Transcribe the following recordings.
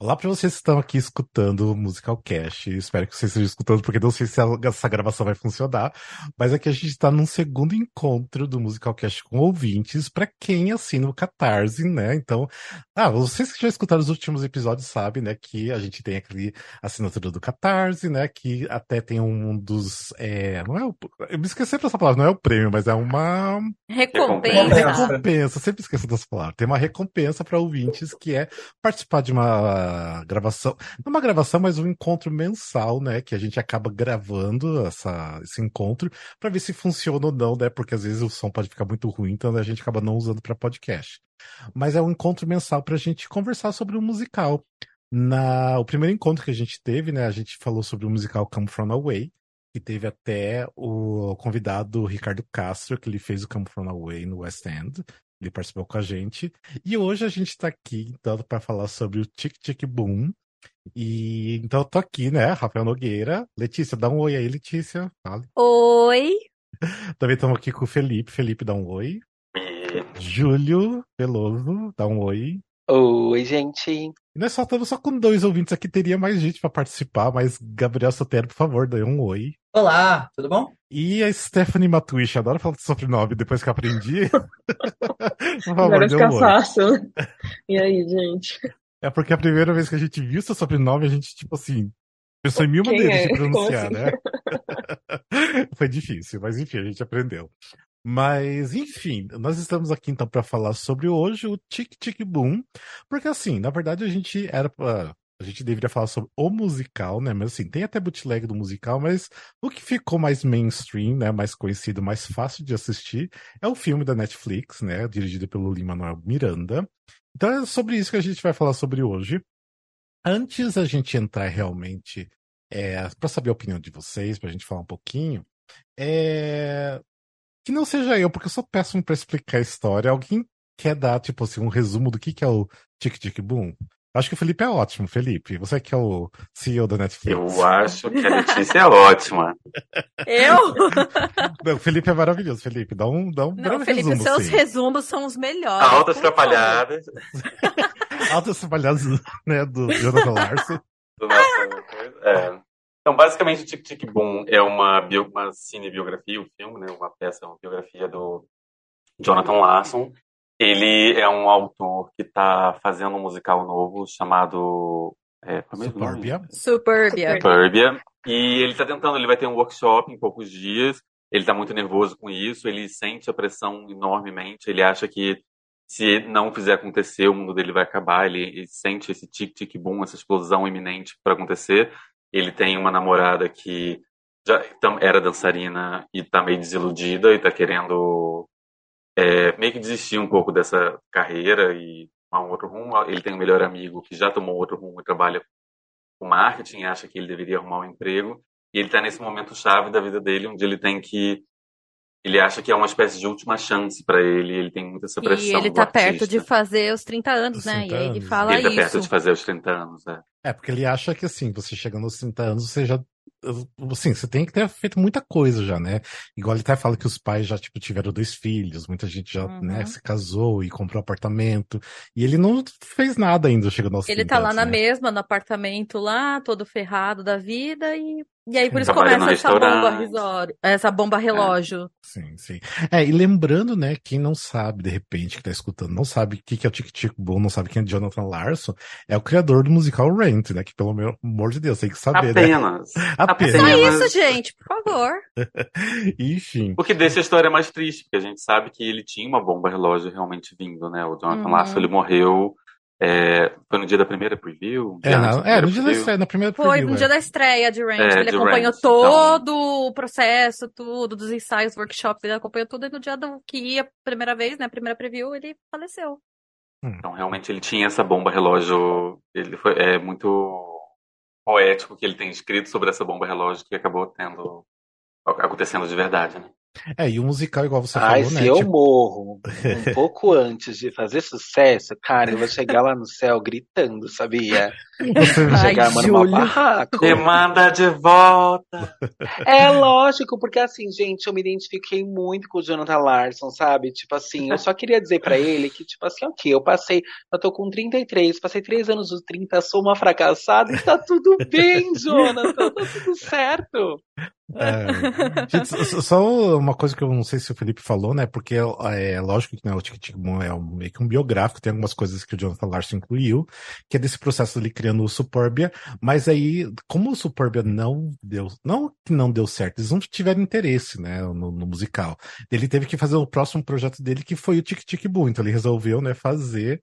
Olá para vocês que estão aqui escutando o Musical Cast. Espero que vocês estejam escutando, porque não sei se essa gravação vai funcionar. Mas aqui a gente está num segundo encontro do Musical Cast com ouvintes, para quem assina o Catarse, né? Então, ah, vocês que já escutaram os últimos episódios sabem, né, que a gente tem aquele assinatura do Catarse, né? Que até tem um dos. É, não é o, eu me esqueci dessa palavra, não é o prêmio, mas é uma. Recompensa. Recompensa, sempre esqueço dessa palavra. Tem uma recompensa para ouvintes que é participar de uma gravação, não uma gravação, mas um encontro mensal, né? Que a gente acaba gravando essa, esse encontro para ver se funciona ou não, né? Porque às vezes o som pode ficar muito ruim, então a gente acaba não usando para podcast. Mas é um encontro mensal para a gente conversar sobre o um musical. Na, o primeiro encontro que a gente teve, né? A gente falou sobre o musical Come From Away, que teve até o convidado Ricardo Castro, que ele fez o Come From Away no West End. Ele participou com a gente. E hoje a gente está aqui, então, para falar sobre o Tic Tic Boom. E então eu tô aqui, né? Rafael Nogueira. Letícia, dá um oi aí, Letícia. Fale. Oi. Também estamos aqui com o Felipe. Felipe, dá um oi. Júlio Veloso, dá um oi. Oi, gente. E nós só estamos só com dois ouvintes aqui, teria mais gente para participar, mas Gabriel Sotero, por favor, dê um oi. Olá, tudo bom? E a Stephanie Matuish, adoro falar de sobrenome depois que aprendi. Por favor, Agora fica um fácil. E aí, gente? É porque a primeira vez que a gente viu seu sobrenome, a gente, tipo assim, pensou em mil maneiras é? de pronunciar, assim? né? Foi difícil, mas enfim, a gente aprendeu. Mas, enfim, nós estamos aqui então para falar sobre hoje o Tic Tic Boom, porque assim, na verdade a gente era pra, a gente deveria falar sobre o musical, né? Mas assim, tem até bootleg do musical, mas o que ficou mais mainstream, né? Mais conhecido, mais fácil de assistir é o filme da Netflix, né? Dirigido pelo Lin-Manuel Miranda. Então é sobre isso que a gente vai falar sobre hoje. Antes a gente entrar realmente é, para saber a opinião de vocês, para a gente falar um pouquinho, é... que não seja eu, porque eu sou péssimo para explicar a história. Alguém quer dar, tipo assim, um resumo do que, que é o Tic Tic Boom? Acho que o Felipe é ótimo, Felipe. Você que é o CEO da Netflix. Eu acho que a Letícia é ótima. Eu? Não, o Felipe é maravilhoso, Felipe. Dá um, dá um Não, Felipe, resumo, seus sim. resumos são os melhores. Altas atrapalhadas. Altas atrapalhadas, né, do Jonathan Larson. Do nosso, é. Então, basicamente, o Tic Tic Boom é uma, bio, uma cinebiografia, um filme, né, uma peça, uma biografia do Jonathan Larson, ele é um autor que está fazendo um musical novo chamado. É, Suburbia. Suburbia. Suburbia. E ele está tentando, ele vai ter um workshop em poucos dias. Ele está muito nervoso com isso, ele sente a pressão enormemente. Ele acha que se não fizer acontecer, o mundo dele vai acabar. Ele, ele sente esse tic-tic-boom, essa explosão iminente para acontecer. Ele tem uma namorada que já era dançarina e está meio desiludida e está querendo é, meio que desistir um pouco dessa carreira e tomar um outro rumo. Ele tem um melhor amigo que já tomou outro rumo e trabalha com marketing, acha que ele deveria arrumar um emprego. E ele está nesse momento chave da vida dele, onde ele tem que. Ele acha que é uma espécie de última chance para ele, ele tem muita essa pressão. E ele está perto de fazer os 30 anos, né? 30 e aí ele fala ele tá isso. Ele perto de fazer os 30 anos, é. É, porque ele acha que assim, você chegando aos 30 anos, você já assim, você tem que ter feito muita coisa já, né? Igual ele até fala que os pais já, tipo, tiveram dois filhos, muita gente já, né, uhum. né, se casou e comprou apartamento, e ele não fez nada ainda chegando aos Ele tá lá na né? mesma, no apartamento lá, todo ferrado da vida, e e aí por isso começa essa bomba risório, essa bomba relógio. É. Sim, sim. É, e lembrando, né, quem não sabe, de repente, que tá escutando, não sabe o que é o Tic Tic Boom, não sabe quem é Jonathan Larson, é o criador do musical Rent, né, que pelo amor de Deus, tem que saber, Apenas. né? Apenas. Só isso, gente, por favor. Enfim. O que deixa a história mais triste, porque a gente sabe que ele tinha uma bomba relógio realmente vindo, né, o Jonathan uhum. Larson, ele morreu é, foi no dia da primeira preview? É, não, é no dia da estreia, na primeira preview. Foi no é. dia da estreia de Ranch. É, ele de acompanhou Ranch, todo então... o processo, tudo, dos ensaios, workshops, ele acompanhou tudo e no dia do, que ia a primeira vez, né, a primeira preview, ele faleceu. Hum. Então, realmente, ele tinha essa bomba relógio, ele foi, é muito poético que ele tem escrito sobre essa bomba relógio que acabou tendo, acontecendo de verdade, né? É, e o musical, igual você Ai, falou, se né? eu tipo... morro um pouco antes de fazer sucesso, cara, eu vou chegar lá no céu gritando, sabia? Vai chegar, mano, uma barraco. Demanda de volta. É lógico, porque assim, gente, eu me identifiquei muito com o Jonathan Larson, sabe? Tipo assim, eu só queria dizer para ele que, tipo assim, ok, eu passei, eu tô com 33, passei 3 anos dos 30, sou uma fracassada e tá tudo bem, Jonathan, tá tudo certo. É, gente, só uma coisa que eu não sei se o Felipe falou, né? Porque é, lógico que né, o Tic Tic Boom é um, meio que um biográfico, tem algumas coisas que o Jonathan Larson incluiu, que é desse processo ali criando o Superbia, mas aí, como o Superbia não deu, não que não deu certo, eles não tiveram interesse, né, no, no, musical. Ele teve que fazer o próximo projeto dele, que foi o Tic Tic Boom, então ele resolveu, né, fazer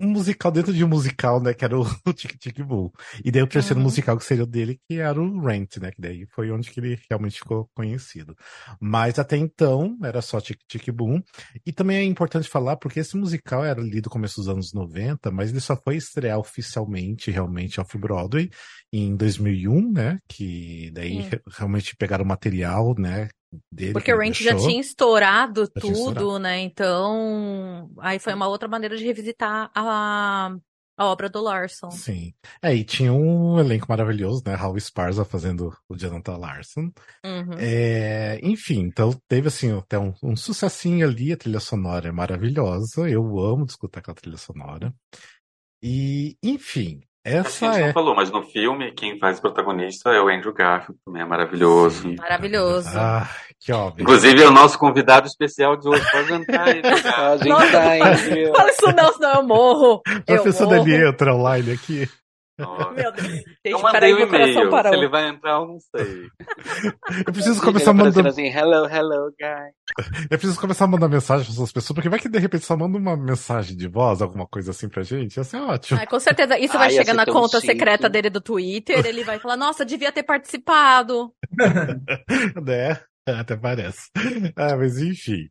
um musical dentro de um musical, né? Que era o, o Tic Tic Boom. E daí o terceiro uhum. musical que seria o dele, que era o Rent, né? Que daí foi onde que ele realmente ficou conhecido. Mas até então era só Tic Tic Boom. E também é importante falar, porque esse musical era ali do começo dos anos 90, mas ele só foi estrear oficialmente, realmente, off-Broadway em 2001, né? Que daí realmente pegaram o material, né? Dele, Porque o Ranch já tinha estourado já tudo, tinha estourado. né? Então, aí foi uma outra maneira de revisitar a, a obra do Larson. Sim. É, e tinha um elenco maravilhoso, né? Raul Esparza fazendo o Jonathan Larson. Uhum. É, enfim, então teve assim até um, um sucessinho ali, a trilha sonora é maravilhosa. Eu amo escutar aquela trilha sonora. E, enfim, essa a gente é... não falou, mas no filme quem faz o protagonista é o Andrew Garfield, também é maravilhoso. Sim. Maravilhoso. Ah, que óbvio. Inclusive é o nosso convidado especial de hoje. Pode entrar aí, Pode Fala isso não, senão eu morro. Professor Daniel entra online aqui. Meu Deus. eu mandei o um e-mail. Se ele vai entrar, eu não sei. Eu preciso começar mandando. Assim, hello, hello, guy. Eu preciso começar a mandar mensagem para essas pessoas, porque vai que de repente só manda uma mensagem de voz, alguma coisa assim pra gente. Ia ser ótimo. Ah, com certeza. Isso vai chegar na conta secreta dele do Twitter. Ele vai falar: Nossa, devia ter participado. né? Até parece. Ah, mas enfim.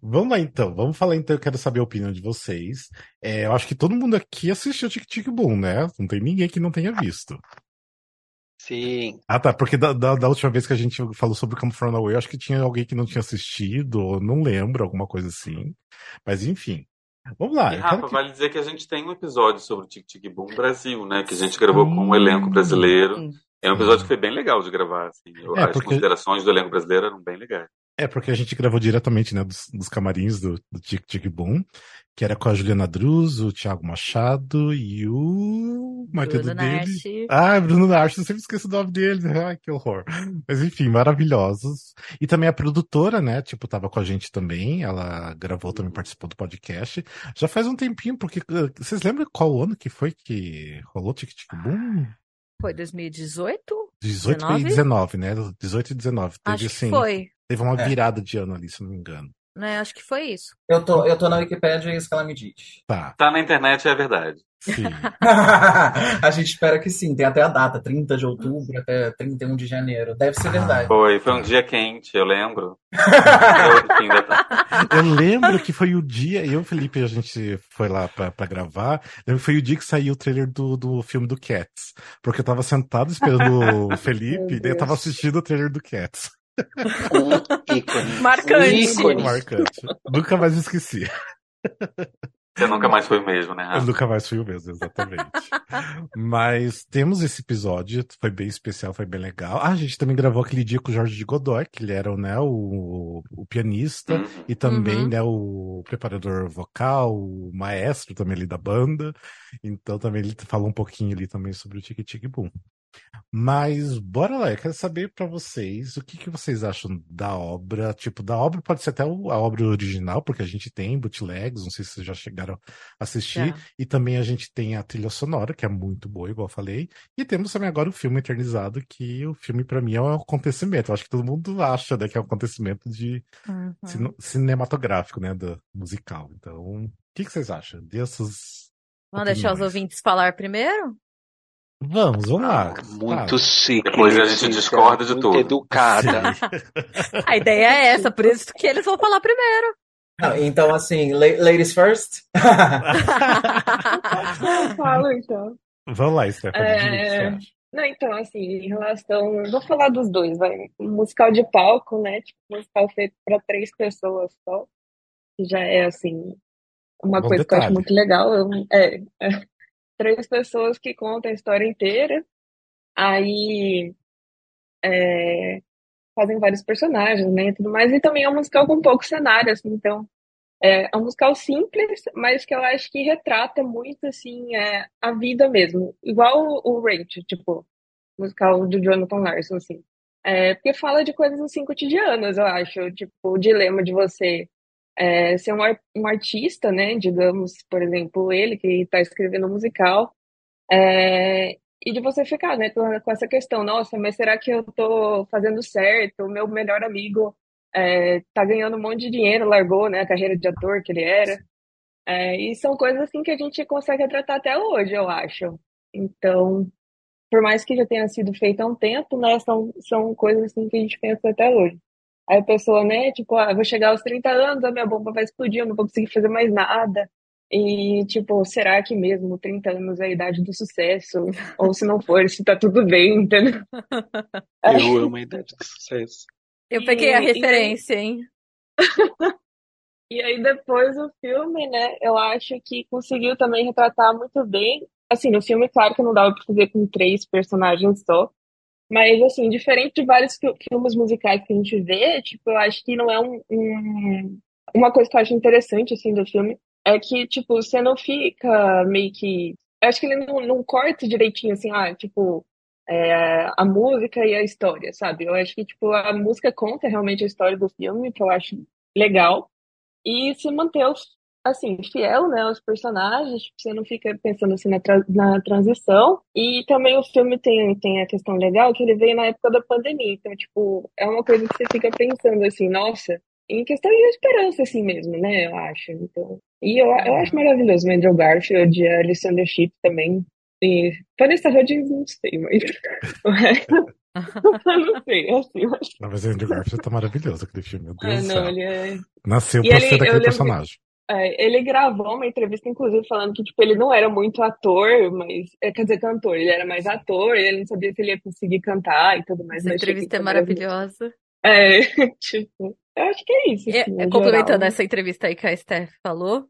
Vamos lá então, vamos falar então, eu quero saber a opinião de vocês. É, eu acho que todo mundo aqui assistiu Tic Tic Boom, né? Não tem ninguém que não tenha visto. Sim. Ah, tá, porque da, da, da última vez que a gente falou sobre Come From Away, eu acho que tinha alguém que não tinha assistido, ou não lembro, alguma coisa assim. Mas enfim. Vamos lá. E, Rafa, que... vale dizer que a gente tem um episódio sobre o Tic Tic Boom Brasil, né? Que a gente gravou com um elenco brasileiro. É um episódio que foi bem legal de gravar, assim. É, As porque... considerações do elenco brasileiro eram bem legais. É, porque a gente gravou diretamente, né, dos, dos camarins do, do Tic Tic Boom, que era com a Juliana Druz, o Thiago Machado e o marido Bruno dele. Ah, Bruno Nash, eu sempre esqueço o nome dele. Ai, que horror. Mas enfim, maravilhosos. E também a produtora, né, tipo, tava com a gente também, ela gravou também, participou do podcast. Já faz um tempinho, porque uh, vocês lembram qual ano que foi que rolou Tic Tic Boom? Foi 2018? 18 19? e 19, né? 18 e 19. Teve, Acho assim, foi. Teve uma é. virada de ano ali, se não me engano. Né, acho que foi isso. Eu tô, eu tô na Wikipedia e é isso que ela me diz. Tá. Tá na internet, é verdade. Sim. a gente espera que sim. Tem até a data, 30 de outubro até 31 de janeiro. Deve ser ah, verdade. Foi, foi um dia quente, eu lembro. eu lembro que foi o dia, eu e o Felipe, a gente foi lá pra, pra gravar. Lembro que foi o dia que saiu o trailer do, do filme do Cats. Porque eu tava sentado esperando o Felipe, e daí eu tava assistindo o trailer do Cats. Um ícone. Marcante. Um ícone. Marcante. Nunca mais esqueci. Você nunca mais foi o mesmo, né? Eu nunca mais fui o mesmo, exatamente. Mas temos esse episódio, foi bem especial, foi bem legal. Ah, a gente também gravou aquele dia com o Jorge de Godoy, que ele era né, o, o pianista uhum. e também uhum. né, o preparador vocal, o maestro também ali da banda. Então também ele falou um pouquinho ali também sobre o Tic Tic Boom. Mas bora lá, eu quero saber para vocês o que, que vocês acham da obra. Tipo, da obra pode ser até a obra original, porque a gente tem bootlegs, não sei se vocês já chegaram a assistir. E também a gente tem a trilha sonora, que é muito boa, igual eu falei. E temos também agora o filme eternizado, que o filme para mim é um acontecimento. Eu acho que todo mundo acha né, que é um acontecimento de uhum. cinematográfico, né, do musical. Então, o que, que vocês acham dessas. Vamos deixar os ouvintes falar primeiro? Vamos, vamos lá. Muito chique. Depois a gente discorda de tudo. Educada. a ideia é essa, por isso que eles vão falar primeiro. Não, então, assim, ladies first. Fala, então. Vamos lá, Stephanie. É... Não, então, assim, em relação. Vou falar dos dois, vai. Um musical de palco, né? Tipo, um musical feito para três pessoas só. Que já é, assim, uma Bom coisa que eu acho detalhe. muito legal. Eu- é, é, três pessoas que contam a história inteira. Aí. é, fazem vários personagens, né? Tudo mais. E também é um musical com poucos cenários, então. É, é um musical simples, mas que eu acho que retrata muito, assim, é, a vida mesmo. Igual o, o Rachel, tipo, musical do Jonathan Larson, assim. É, porque fala de coisas, assim, cotidianas, eu acho. Tipo, o dilema de você é, ser um, um artista, né? Digamos, por exemplo, ele que está escrevendo musical. é, e de você ficar, né, com essa questão, nossa, mas será que eu tô fazendo certo? O meu melhor amigo é, tá ganhando um monte de dinheiro, largou, né, a carreira de ator que ele era. É, e são coisas assim que a gente consegue tratar até hoje, eu acho. Então, por mais que já tenha sido feito há um tempo, né, são, são coisas assim que a gente pensa até hoje. Aí a pessoa, né, tipo, ah, vou chegar aos 30 anos, a minha bomba vai explodir, eu não vou conseguir fazer mais nada. E, tipo, será que mesmo 30 anos é a idade do sucesso? Ou se não for, se tá tudo bem, entendeu? Eu amo a idade do sucesso. Eu peguei a E- e- referência, hein? E aí depois o filme, né, eu acho que conseguiu também retratar muito bem. Assim, no filme, claro que não dava pra fazer com três personagens só, mas assim, diferente de vários fi- filmes musicais que a gente vê, tipo, eu acho que não é um, um- uma coisa que eu acho interessante assim do filme é que tipo, você não fica meio que eu acho que ele não, não corta direitinho assim, ah, tipo, é, a música e a história, sabe? Eu acho que tipo a música conta realmente a história do filme, que eu acho legal e se manter assim fiel né aos personagens tipo, você não fica pensando assim na, tra- na transição. E também o filme tem tem a questão legal que ele veio na época da pandemia. Então tipo é uma coisa que você fica pensando assim nossa em questão de esperança assim mesmo né eu acho. Então e eu, eu acho maravilhoso o Andrew Garfield e a Alexander Shipp também. E Vanessa Hudgens não sei mas eu não sei assim eu acho. Não, mas o Andrew Garfield tá maravilhoso aquele filme, meu Deus ah, do não ele é. Nasceu E pra ele- ser lembro- personagem. É, ele gravou uma entrevista, inclusive, falando que tipo, ele não era muito ator, mas. é, Quer dizer, cantor, ele era mais ator, ele não sabia se ele ia conseguir cantar e tudo mais. Essa achei entrevista é maravilhosa. É, tipo, eu acho que é isso. E, assim, é, complementando geral. essa entrevista aí que a Steph falou,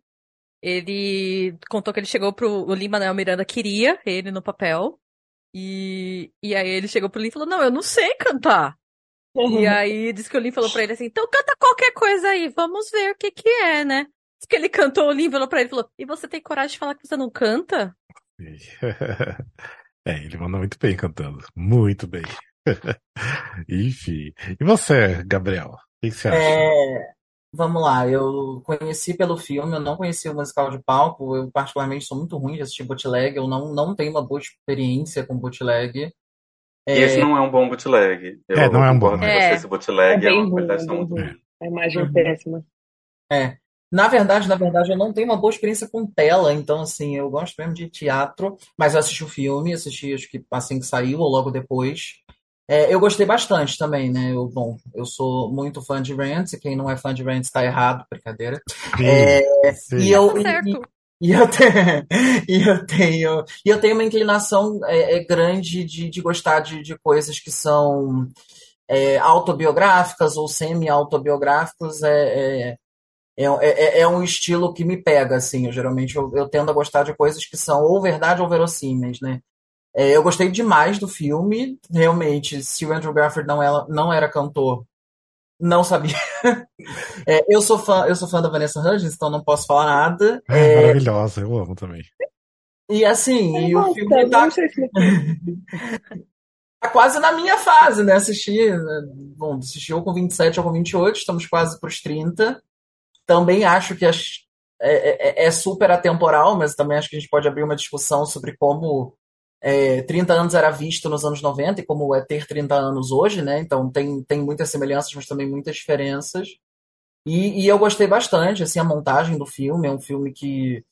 ele contou que ele chegou pro. O Lin-Manuel Miranda queria ele no papel. E, e aí ele chegou pro Lin e falou: Não, eu não sei cantar. E aí disse que o Lin falou pra ele assim: Então canta qualquer coisa aí, vamos ver o que que é, né? Que ele cantou, o Lin falou pra ele: falou, E você tem coragem de falar que você não canta? É, ele manda muito bem cantando. Muito bem. Enfim. E você, Gabriel? O que você acha? É, vamos lá, eu conheci pelo filme, eu não conheci o musical de palco, eu particularmente sou muito ruim de assistir bootleg, eu não, não tenho uma boa experiência com bootleg. E esse não é um bom bootleg. Eu É, não é um bom, né? você, É. esse É bootleg é, bem uma ruim, é qualidade bem muito ruim. ruim. A imagem é Uhum. péssima. É. Na verdade, na verdade, eu não tenho uma boa experiência com tela, então assim, eu gosto mesmo de teatro, mas eu assisti o filme, assisti acho que assim que saiu ou logo depois. É, eu gostei bastante também, né? Eu, bom, eu sou muito fã de Rants, e quem não é fã de Rants tá errado, brincadeira. Sim, É, sim. E eu, e, e eu, te- e eu tenho, e eu tenho uma inclinação é, é, grande de, de gostar de, de coisas que são é, autobiográficas ou semi-autobiográficas. É, é, é, é, é um estilo que me pega, assim. Eu, geralmente eu, eu tendo a gostar de coisas que são ou verdade ou verossímeis, né? É, eu gostei demais do filme, realmente. Se o Andrew Garfield não era, não era cantor, não sabia. É, eu sou fã, eu sou fã da Vanessa Hudgens, então não posso falar nada. É, maravilhosa, eu amo também. E assim, e o filme tá, tá quase na minha fase, né? Assisti, né? bom, assisti ou com 27 ou com 28, estamos quase para os 30. Também acho que as- é, é- é super atemporal, mas também acho que a gente pode abrir uma discussão sobre como é, 30 anos era visto nos anos 90 e como é ter 30 anos hoje, né? Então tem, tem muitas semelhanças, mas também muitas diferenças. E, e eu gostei bastante, assim, a montagem do filme. É um filme que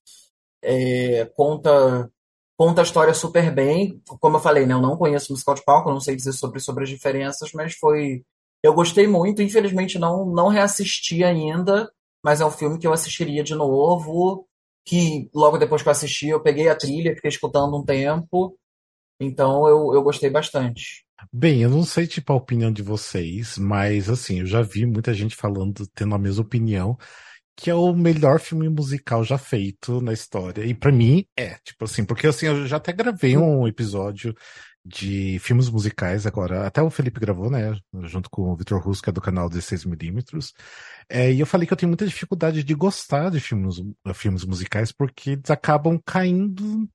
é, conta conta a história super bem. Como eu falei, né? Eu não conheço musical de palco, não sei dizer sobre, sobre as diferenças, mas foi. Eu gostei muito. Infelizmente, não, não reassisti ainda, mas é um filme que eu assistiria de novo. Que logo depois que eu assisti, eu peguei a trilha, fiquei escutando um tempo. Então eu, eu gostei bastante. Bem, eu não sei tipo a opinião de vocês, mas assim, eu já vi muita gente falando, tendo a mesma opinião, que é o melhor filme musical já feito na história. E para mim é, tipo assim, porque assim, eu já até gravei um episódio de filmes musicais agora, até o Felipe gravou, né, junto com o Vitor que é do canal 16mm, é, e eu falei que eu tenho muita dificuldade de gostar de filmes, filmes musicais, porque eles acabam caindo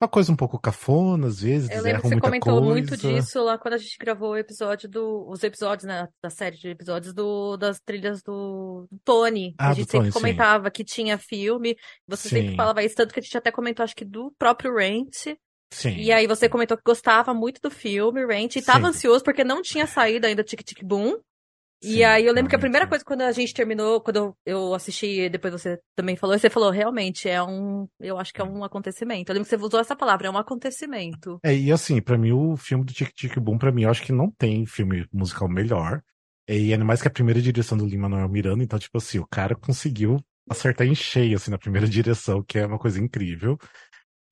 uma coisa um pouco cafona, às vezes. Eu lembro que você comentou coisa. muito disso lá quando a gente gravou o episódio do. Os episódios, né? Da série de episódios do, das trilhas do, do Tony. Ah, a gente sempre Tony, comentava sim. que tinha filme. Você sim. sempre falava isso, tanto que a gente até comentou, acho que do próprio Rent. Sim. E aí você comentou que gostava muito do filme, Rent, e tava ansioso porque não tinha saído ainda Tic Tic Boom. Sim, e aí eu lembro que a primeira coisa quando a gente terminou, quando eu assisti e depois você também falou, você falou, realmente, é um. Eu acho que é um acontecimento. Eu lembro que você usou essa palavra, é um acontecimento. É, e assim, para mim, o filme do Tic Tic Boom, pra mim, eu acho que não tem filme musical melhor. E ainda mais que a primeira direção do Lima Manuel Miranda, então, tipo assim, o cara conseguiu acertar em cheio, assim, na primeira direção, que é uma coisa incrível.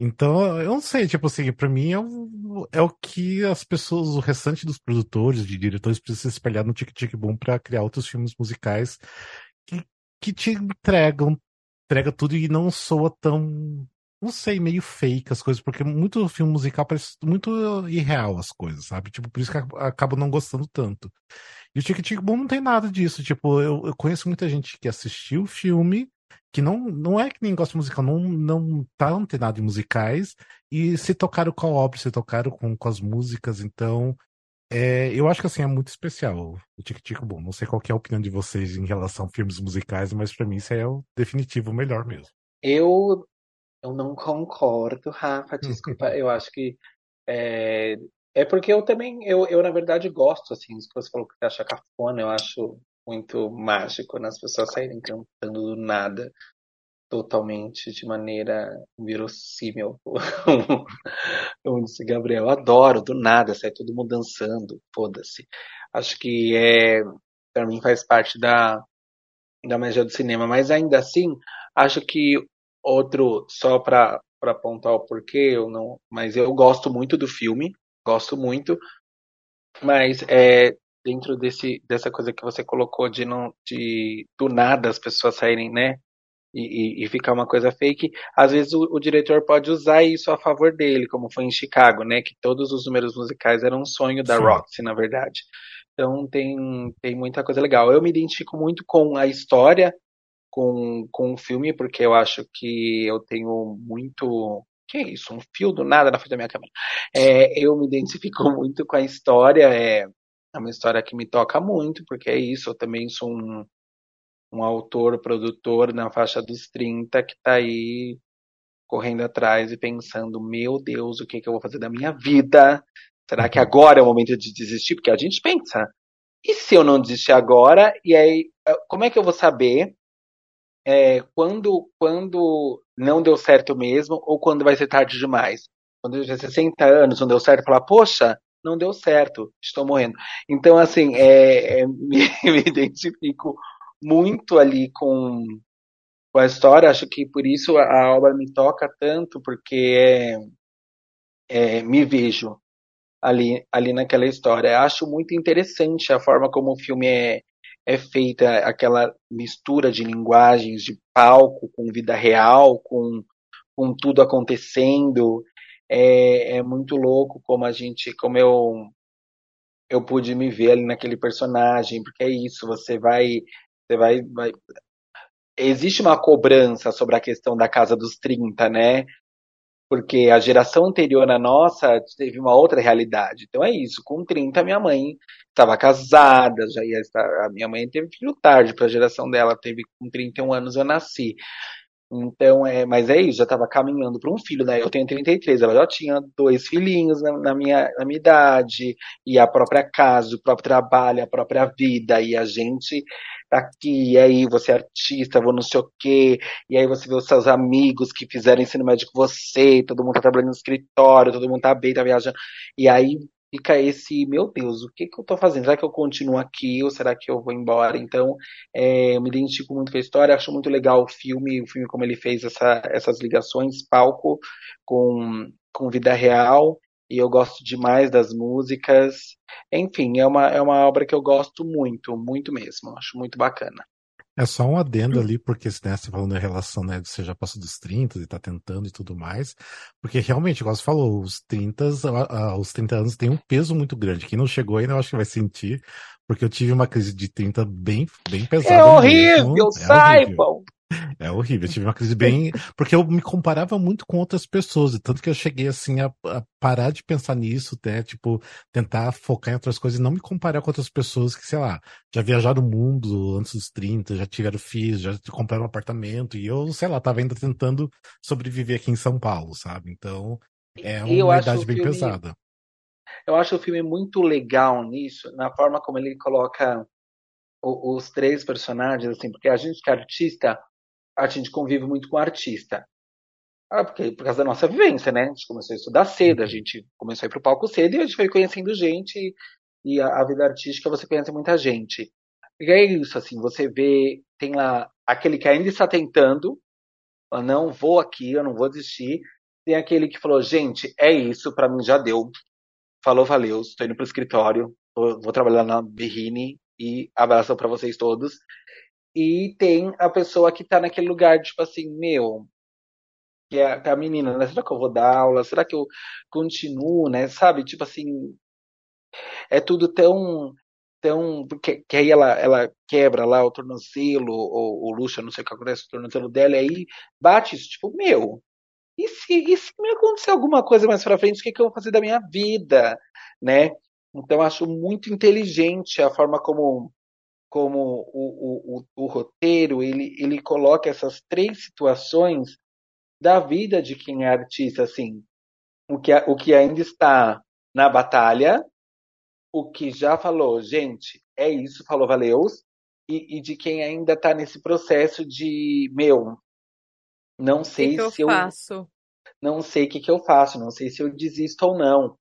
Então, eu não sei, tipo assim, pra mim é o, é o que as pessoas, o restante dos produtores, de diretores, precisam se espelhar no Tic Tic Boom pra criar outros filmes musicais que, que te entregam, entrega tudo e não soa tão, não sei, meio fake as coisas, porque muito filme musical parece muito irreal as coisas, sabe? Tipo, por isso que acabo não gostando tanto. E o Tic Tic Boom não tem nada disso, tipo, eu, eu conheço muita gente que assistiu o filme que não, não é que nem gosta de musical, não, não tá antenado em musicais, e se tocaram com a obra, se tocaram com, com as músicas, então é, eu acho que assim é muito especial o Tic Tic Boom. Não sei qual é a opinião de vocês em relação a filmes musicais, mas para mim isso é o definitivo melhor mesmo. Eu, eu não concordo, Rafa, desculpa, eu acho que é, é porque eu também, eu, eu na verdade gosto, assim, se você falou que você acha cafona, eu acho muito mágico nas pessoas saírem cantando do nada totalmente de maneira verossímil. Como disse Gabriel, eu adoro do nada, sai todo mundo dançando, foda-se. Acho que é, para mim faz parte da da magia do cinema, mas ainda assim, acho que outro só para para apontar o porquê, eu não, mas eu gosto muito do filme, gosto muito, mas é, dentro desse, dessa coisa que você colocou de não de do nada as pessoas saírem, né? E, e, e ficar uma coisa fake, às vezes o, o, diretor pode usar isso a favor dele, como foi em Chicago, né? Que todos os números musicais eram um sonho da Sim. Roxy, na verdade. Então tem, tem muita coisa legal. Eu me identifico muito com a história, com, com o filme, porque eu acho que eu tenho muito. Que é isso? Um fio do nada na frente da minha câmera. É, eu me identifico muito com a história. É, é uma história que me toca muito, porque é isso, eu também sou um, um autor, produtor na faixa dos 30 que está aí correndo atrás e pensando, meu Deus, o que, que eu vou fazer da minha vida? Será que agora é o momento de desistir? Porque a gente pensa, e se eu não desistir agora? E aí, eh, como é que eu vou saber é, quando, quando não deu certo mesmo ou quando vai ser tarde demais? Quando eu já 60 anos não deu certo, falar, poxa, não deu certo, estou morrendo. Então, assim, é, é, me, me, identifico muito ali com, com a história, acho que por isso a obra me toca tanto, porque é, é, me vejo ali, ali naquela história. Acho muito interessante a forma como o filme é, é feita, aquela mistura de linguagens, de palco com vida real, com, com tudo acontecendo é, é muito louco como a gente, como eu eu pude me ver ali naquele personagem, porque é isso, você vai você vai, vai existe uma cobrança sobre a questão da casa dos 30, né? Porque a geração anterior à nossa teve uma outra realidade. Então é isso, com 30 minha mãe estava casada, já ia estar, a minha mãe teve filho tarde para a geração dela, teve com 31 anos eu nasci. Então, é, mas é isso, já estava caminhando para um filho, né? Eu tenho 33, ela já tinha dois filhinhos na, na, minha, na minha idade, e a própria casa, o próprio trabalho, a própria vida, e a gente tá aqui, e aí você é artista, vou não sei o quê, e aí você vê os seus amigos que fizeram ensino médio com você, todo mundo tá trabalhando no escritório, todo mundo tá bem, tá viajando, e aí fica esse, meu Deus, o que, que eu estou fazendo? Será que eu continuo aqui ou será que eu vou embora? Então, é, eu me identifico muito com a história, acho muito legal o filme, o filme como ele fez essa, essas ligações, palco com, com vida real, e eu gosto demais das músicas. Enfim, é uma, é uma obra que eu gosto muito, muito mesmo. Acho muito bacana. É só um adendo ali, porque né, você falando da relação, né, você já passou dos 30 e tá tentando e tudo mais. Porque realmente, igual você falou, os 30, os 30 anos têm um peso muito grande. Quem não chegou ainda, eu acho que vai sentir, porque eu tive uma crise de 30 bem, bem pesada. É horrível, mesmo. saibam! É horrível. É horrível. Eu tive uma crise bem. Porque eu me comparava muito com outras pessoas, e tanto que eu cheguei assim a, a, parar de pensar nisso, né? Tipo, tentar focar em outras coisas e não me comparar com outras pessoas que, sei lá, já viajaram o mundo antes dos 30, já tiveram filhos, já compraram um apartamento, e eu, sei lá, tava ainda tentando sobreviver aqui em São Paulo, sabe? Então, é uma idade bem filme... pesada. Eu acho o filme muito legal nisso, na forma como ele coloca os três personagens, assim, porque a gente que é artista, a gente convive muito com o artista. Ah, porque, por causa da nossa vivência, né? A gente começou a estudar cedo, a gente começou a ir pro palco cedo e a gente foi conhecendo gente e a, a vida artística você conhece muita gente. E é isso, assim, você vê, tem lá aquele que ainda está tentando, eu não vou aqui, eu não vou desistir. Tem aquele que falou, gente, é isso, para mim já deu. Falou, valeu, estou indo pro escritório, vou, vou trabalhar na Berrine e abraço para vocês todos. E tem a pessoa que tá naquele lugar, tipo assim, meu, que é, a menina, né? Será que eu vou dar aula? Será que eu continuo, né? Sabe? Tipo assim, é tudo tão tão que, que aí ela, ela quebra lá o tornozelo ou o Luxa, não sei o que acontece o tornozelo dela, e aí bate isso, tipo, meu, e se, e se me acontecer alguma coisa mais pra frente, o que, que eu vou fazer da minha vida, né? Então acho muito inteligente a forma como como o, o, o, roteiro ele, ele coloca essas três situações da vida de quem é artista, assim, o que, o que ainda está na batalha, o que já falou, gente, é isso, falou valeus, e, e de quem ainda está nesse processo de, meu, não sei que se eu, eu faço. não sei o que, que eu faço, não sei se eu desisto ou não.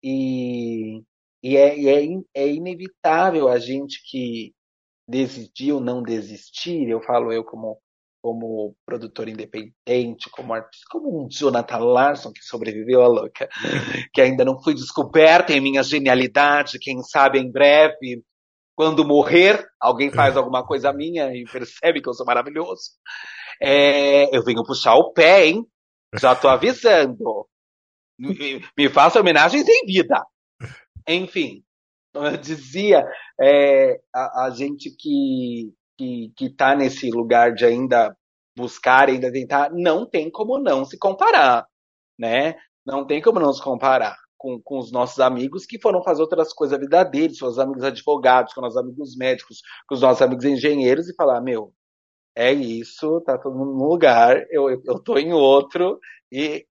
E, e, é, e é, é inevitável a gente que, decidir ou não desistir, eu falo eu como como produtor independente, como artista, como um Jonathan Larson que sobreviveu à louca, que ainda não foi descoberta em minha genialidade, quem sabe em breve, quando morrer, alguém faz alguma coisa minha e percebe que eu sou maravilhoso. É, eu venho puxar o pé, hein? Já tô avisando. Me, me faça homenagens em vida. Enfim, eu dizia, é, a, a, gente que que está nesse lugar de ainda buscar, ainda tentar, não tem como não se comparar, né? Não tem como não se comparar com, com os nossos amigos que foram fazer outras coisas a vida deles, com os amigos advogados, com os amigos médicos, com os nossos amigos engenheiros e falar, meu, é isso, tá todo mundo num lugar, eu, eu, eu tô em outro e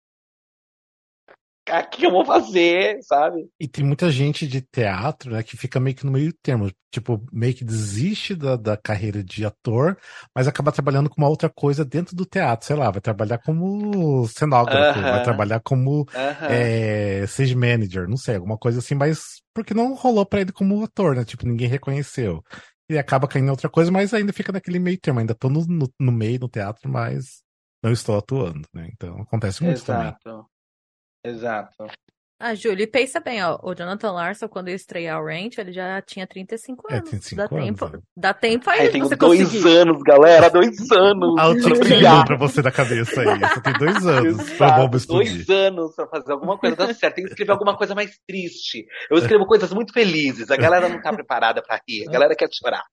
o que eu vou fazer, sabe? E tem muita gente de teatro, né, que fica meio que no meio termo. Tipo, meio que desiste da, da carreira de ator, mas acaba trabalhando com uma outra coisa dentro do teatro. Sei lá, vai trabalhar como cenógrafo, uh -huh. vai trabalhar como uh -huh. é, stage manager, não sei, alguma coisa assim, mas porque não rolou pra ele como ator, né? Tipo, ninguém reconheceu. E acaba caindo em outra coisa, mas ainda fica naquele meio termo. Ainda tô no, no, no meio, no teatro, mas não estou atuando, né? Então acontece muito Exato. também. Exato. Ah, Júlio, pensa bem, ó, o Jonathan Larson, quando ia estrear o Ranch, ele já tinha 35 é, anos. É, 35 dá anos. Tempo, é. Dá tempo aí. É, tem você dois conseguir. anos, galera, dois anos. Ah, tique pra você da cabeça aí. Você tem dois anos Exato, Dois anos pra fazer alguma coisa dar certo. Tem que escrever alguma coisa mais triste. Eu escrevo coisas muito felizes. A galera não tá preparada pra rir. A galera quer chorar.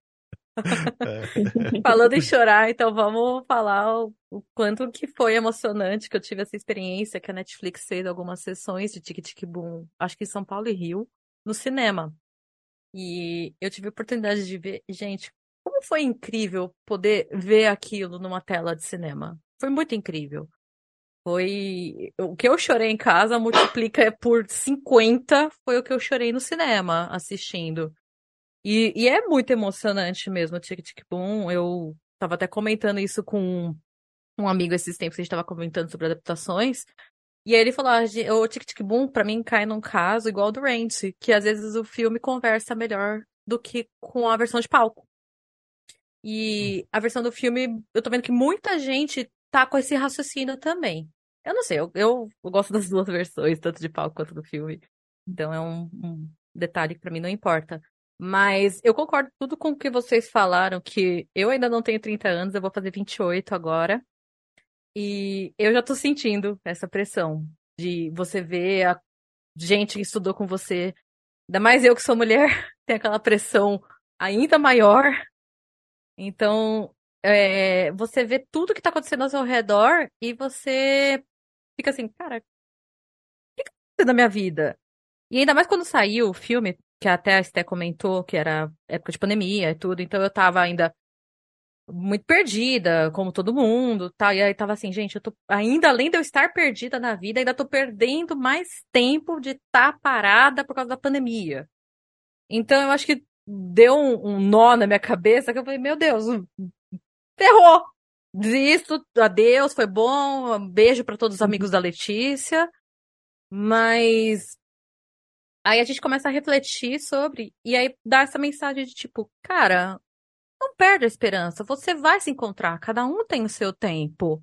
Falando em chorar, então vamos falar o, o, quanto que foi emocionante que eu tive essa experiência que a Netflix fez algumas sessões de Tic Tic Boom, acho que em São Paulo e Rio, no cinema. E eu tive a oportunidade de ver, gente, como foi incrível poder ver aquilo numa tela de cinema. Foi muito incrível. Foi. O que eu chorei em casa multiplica por 50 foi o que eu chorei no cinema assistindo. E, e é muito emocionante mesmo o Tic Tic Boom. Eu tava até comentando isso com um amigo esses tempos, a gente tava comentando sobre adaptações. E aí ele falou, ah, o Tic Tic Boom pra mim cai num caso igual ao do Ranch, que às vezes o filme conversa melhor do que com a versão de palco. E a versão do filme, eu tô vendo que muita gente tá com esse raciocínio também. Eu não sei, eu, eu, eu gosto das duas versões, tanto de palco quanto do filme. Então é um, um detalhe que pra mim não importa. Mas eu concordo tudo com o que vocês falaram, que eu ainda não tenho 30 anos, eu vou fazer 28 agora. E eu já tô sentindo essa pressão de você ver a gente que estudou com você. Ainda mais eu que sou mulher, tem aquela pressão ainda maior. Então, é, você vê tudo que tá acontecendo ao seu redor e você fica assim, cara, o que tá acontecendo na minha vida? E ainda mais quando saiu o filme, que até a Esté comentou que era época de pandemia e tudo, então eu tava ainda muito perdida, como todo mundo, tá? E aí tava assim, gente, eu tô ainda além de eu estar perdida na vida, ainda tô perdendo mais tempo de estar tá parada por causa da pandemia. Então eu acho que deu um, um nó na minha cabeça que eu falei, meu Deus, ferrou. Desisto, adeus, foi bom, um beijo para todos os amigos da Letícia. Mas aí a gente começa a refletir sobre e aí dá essa mensagem de tipo, cara, não perde a esperança, você vai se encontrar, cada um tem o seu tempo.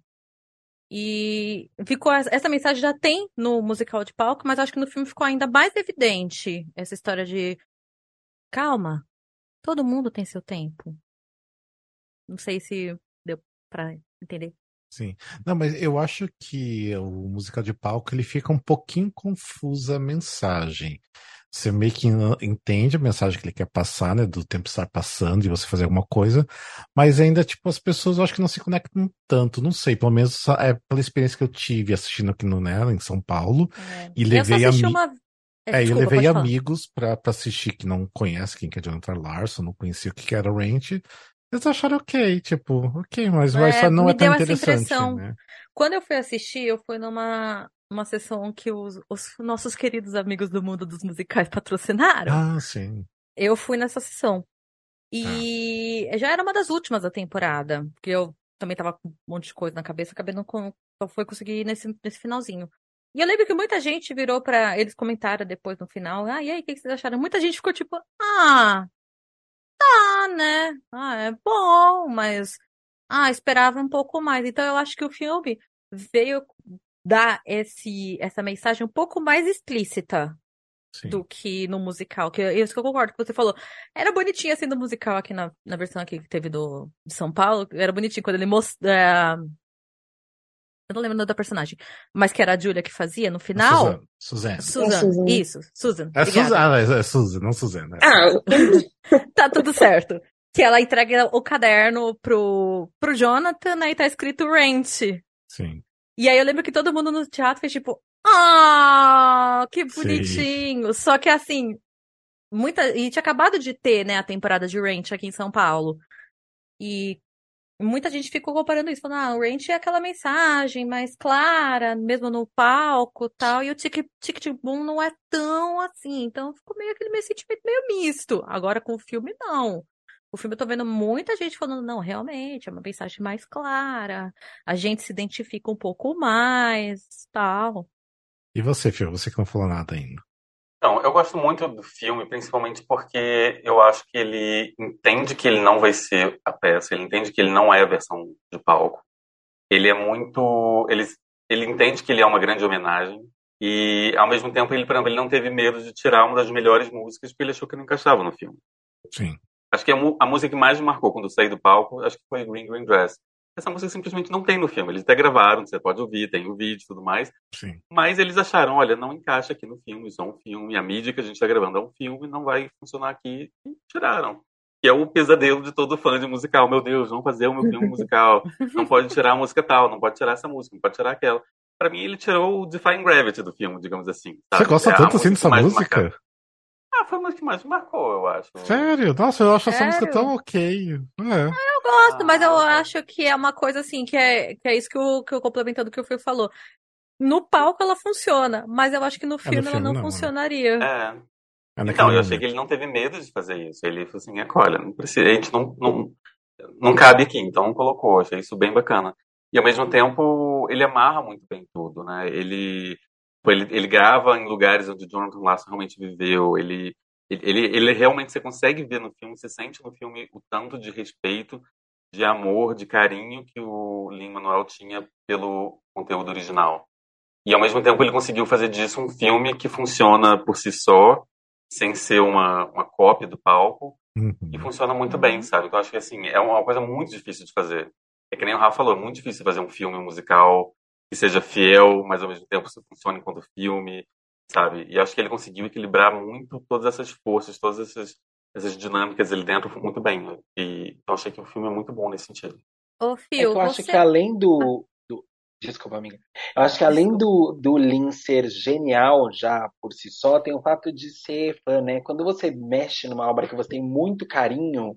E ficou essa mensagem já tem no musical de palco, mas acho que no filme ficou ainda mais evidente essa história de calma, todo mundo tem seu tempo. Não sei se deu para entender. Sim. Não, mas eu acho que o musical de palco ele fica um pouquinho confusa a mensagem. Você meio que entende a mensagem que ele quer passar, né? Do tempo estar passando e você fazer alguma coisa, mas ainda, tipo, as pessoas eu acho que não se conectam tanto, não sei, pelo menos é pela experiência que eu tive assistindo aqui no Nela, em São Paulo, é. e levei a uma... É, Desculpa, eu levei amigos pra, pra assistir que não conhece quem que é Jonathan Larson, não conhecia o que era o Ranch. Eles acharam ok, tipo, ok, mas é, só não é tão interessante. Né? Quando eu fui assistir, eu fui numa uma sessão que os, os, nossos queridos amigos do mundo dos musicais patrocinaram. Ah, sim. Eu fui nessa sessão. E ah. já era uma das últimas da temporada, porque eu também tava com um monte de coisa na cabeça, acabei não só foi conseguir nesse, nesse finalzinho. E eu lembro que muita gente virou para eles comentaram depois no final, ah, e aí, o que vocês acharam? Muita gente ficou tipo, ah, tá, né? Ah, é bom, mas ah, esperava um pouco mais. Então eu acho que o filme veio dar esse, essa mensagem um pouco mais explícita Sim. do que no musical. Que isso que eu concordo que você falou. Era bonitinho assim no musical aqui na, na versão aqui que teve do de São Paulo. Era bonitinho quando ele mostrou. É... Eu não lembro da personagem. Mas que era a Julia que fazia no final. Susan. Susan. É Susan. Isso, Susan. É Susan, ah, é Susan, não Suzana. É ah, tá tudo certo. Que ela entrega o caderno pro, pro Jonathan, né? E tá escrito Rent. Sim. E aí eu lembro que todo mundo no teatro fez tipo, ah, que bonitinho. Sim. Só que assim, muita. E tinha acabado de ter, né, a temporada de Ranch aqui em São Paulo. E muita gente ficou comparando isso, falando, ah, o Ranch é aquela mensagem mais clara, mesmo no palco tal, e o Tic Boom não é tão assim. Então ficou meio aquele meio sentimento meio misto. Agora com o filme, não. O filme eu tô vendo muita gente falando, não, realmente, é uma mensagem mais clara, a gente se identifica um pouco mais, tal. E você, Fio, você que não falou nada ainda. Não, eu gosto muito do filme, principalmente porque eu acho que ele entende que ele não vai ser a peça, ele entende que ele não é a versão de palco. Ele é muito. Ele, ele entende que ele é uma grande homenagem, e ao mesmo tempo ele, por exemplo, ele não teve medo de tirar uma das melhores músicas porque ele achou que não encaixava no filme. Sim. Acho que a, a, música que mais me marcou quando eu saí do palco, acho que foi Green Green Dress. Essa música simplesmente não tem no filme. Eles até gravaram, você pode ouvir, tem o vídeo e tudo mais. Sim. Mas eles acharam, olha, não encaixa aqui no filme, isso é um filme, a mídia que a gente está gravando é um filme, não vai funcionar aqui. E tiraram. Que é o pesadelo de todo fã de musical. Meu Deus, vamos fazer o meu filme musical. Não pode tirar a música tal, não pode tirar essa música, não pode tirar aquela. Pra mim, ele tirou o Defying Gravity do filme, digamos assim. Sabe? Você gosta é tanto assim dessa música? Ah, foi uma que mais marcou, eu acho. Sério? Nossa, eu acho Sério? essa música tão ok. É. Ah, eu gosto, ah, mas eu ah, acho que é uma coisa assim, que é, que é isso que eu, que eu complementando o que o Fio falou. No palco ela funciona, mas eu acho que no filme, é, no filme ela não, não, né? funcionaria. É. é então, eu achei que ele não teve medo de fazer isso. Ele falou assim, olha, não precisa, a gente não, não, não cabe aqui, então não colocou. Achei isso bem bacana. E ao mesmo tempo, ele amarra muito bem tudo, né? Ele ele, ele grava em lugares onde o Jonathan Larson realmente viveu. Ele, ele, ele realmente você consegue ver no filme, você sente no filme o tanto de respeito, de amor, de carinho que o Lin Manuel tinha pelo conteúdo original. E ao mesmo tempo ele conseguiu fazer disso um filme que funciona por si só, sem ser uma, uma cópia do palco, Uhum. e funciona muito bem, sabe? Então eu acho que assim, é uma coisa muito difícil de fazer. É que nem o Rafa falou, é muito difícil fazer um filme musical que seja fiel, mas ao mesmo tempo funcione enquanto filme, sabe? E acho que ele conseguiu equilibrar muito todas essas forças, todas essas, essas dinâmicas ali dentro muito bem. Né? E então achei que o filme é muito bom nesse sentido. Ô, É que Fio, eu acho você... que além do, do- Desculpa, amiga. Eu acho que além do, do Lin ser genial já por si só, tem o fato de ser fã, né? Quando você mexe numa obra que você tem muito carinho,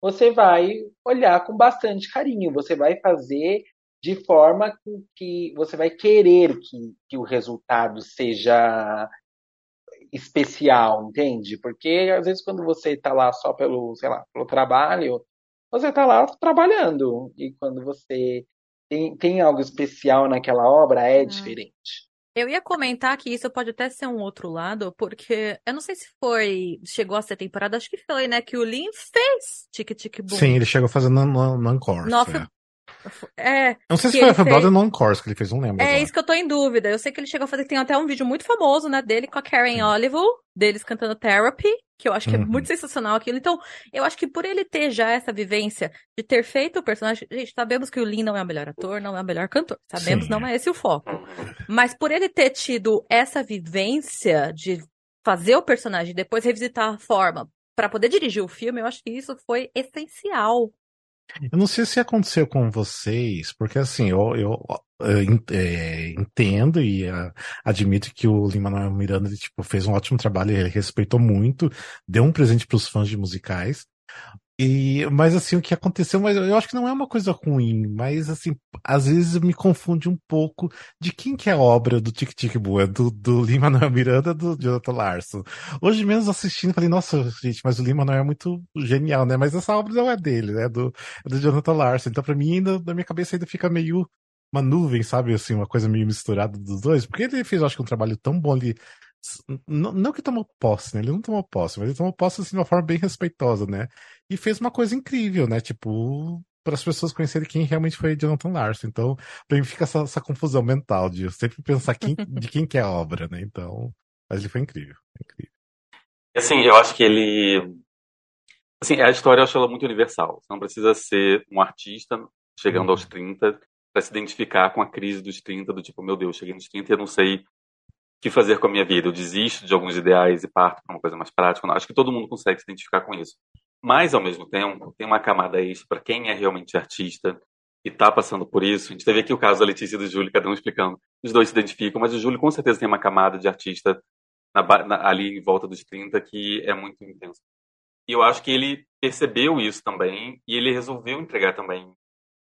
você vai olhar com bastante carinho. Você vai fazer de forma com que você vai querer que, que o resultado seja especial, entende? Porque às vezes quando você tá lá só pelo, sei lá, pelo trabalho, você tá lá trabalhando. E quando você tem, tem algo especial naquela obra, é Hum. diferente. Eu ia comentar que isso pode até ser um outro lado, porque eu não sei se foi, chegou a ser temporada, acho que foi, né, que o Lin fez Tic Tic Boom. Sim, ele chegou fazendo no, no, no Encore. Nossa, É, Eu não sei se foi a Brother fez- no Encore que ele fez, não lembro. é agora. isso que eu tô em dúvida. Eu sei que ele chegou a fazer, tem até um vídeo muito famoso, né, dele com a Karen Sim. Oliver, deles cantando Therapy, que eu acho que é Uhum. muito sensacional aquilo. Então, eu acho que por ele ter já essa vivência de ter feito o personagem, gente, sabemos que o Lin não é o melhor ator, não é o melhor cantor. Sabemos, Sim, não é. é esse o foco. Mas por ele ter tido essa vivência de fazer o personagem e depois revisitar a forma pra poder dirigir o filme, eu acho que isso foi essencial. Eu não sei se aconteceu com vocês, porque assim, eu, eu, eu é, entendo e ah, admito que o Lin-Manuel Miranda ele, tipo, fez um ótimo trabalho, ele respeitou muito, deu um presente para os fãs de musicais. E, mas assim, o que aconteceu, mas eu acho que não é uma coisa ruim, mas assim, às vezes me confunde um pouco de quem que é a obra do Tic Tic é do, do Lin-Manuel Miranda ou do Jonathan Larson? Hoje mesmo assistindo, falei, nossa, gente, mas o Lin-Manuel é muito genial, né? Mas essa obra não é dele, né? É do, é do Jonathan Larson. Então, pra mim, ainda, na minha cabeça ainda fica meio uma nuvem, sabe? Assim, uma coisa meio misturada dos dois. Porque ele fez, acho que um trabalho tão bom ali. Não, não que tomou posse, né? Ele não tomou posse, mas ele tomou posse assim, de uma forma bem respeitosa, né? E fez uma coisa incrível, né? Tipo, para as pessoas conhecerem quem realmente foi Jonathan Larson. Então, pra mim fica essa, essa confusão mental de eu sempre pensar quem, de quem que é a obra, né? Então, mas ele foi incrível. incrível. Assim, eu acho que ele. Assim, a história eu acho ela muito universal. Você não precisa ser um artista chegando aos 30 para se identificar com a crise dos 30, do tipo, meu Deus, cheguei nos 30 e eu não sei que fazer com a minha vida. Eu desisto de alguns ideais e parto para uma coisa mais prática. Acho que todo mundo consegue se identificar com isso. Mas, ao mesmo tempo, tem uma camada extra para quem é realmente artista e está passando por isso. A gente teve aqui o caso da Letícia e do Júlio, cada um explicando. Os dois se identificam, mas o Júlio com certeza tem uma camada de artista na na- ali em volta dos 30 que é muito intensa. E eu acho que ele percebeu isso também e ele resolveu entregar também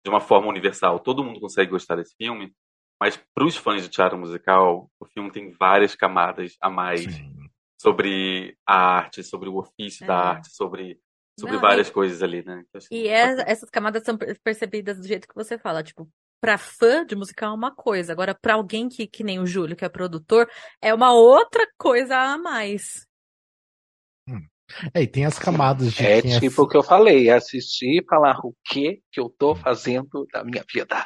de uma forma universal. Todo mundo consegue gostar desse filme, mas para os fãs de teatro musical, o filme tem várias camadas a mais Sim. sobre a arte, sobre o ofício É. da arte, sobre, sobre Não, várias coisas ali, né? E é- essas camadas são per- percebidas do jeito que você fala, tipo, pra fã de musical é uma coisa, agora pra alguém que, que nem o Júlio, que é produtor, é uma outra coisa a mais. É, e tem as camadas de É quem tipo o que eu falei, assistir e falar o que que eu tô fazendo da minha vida.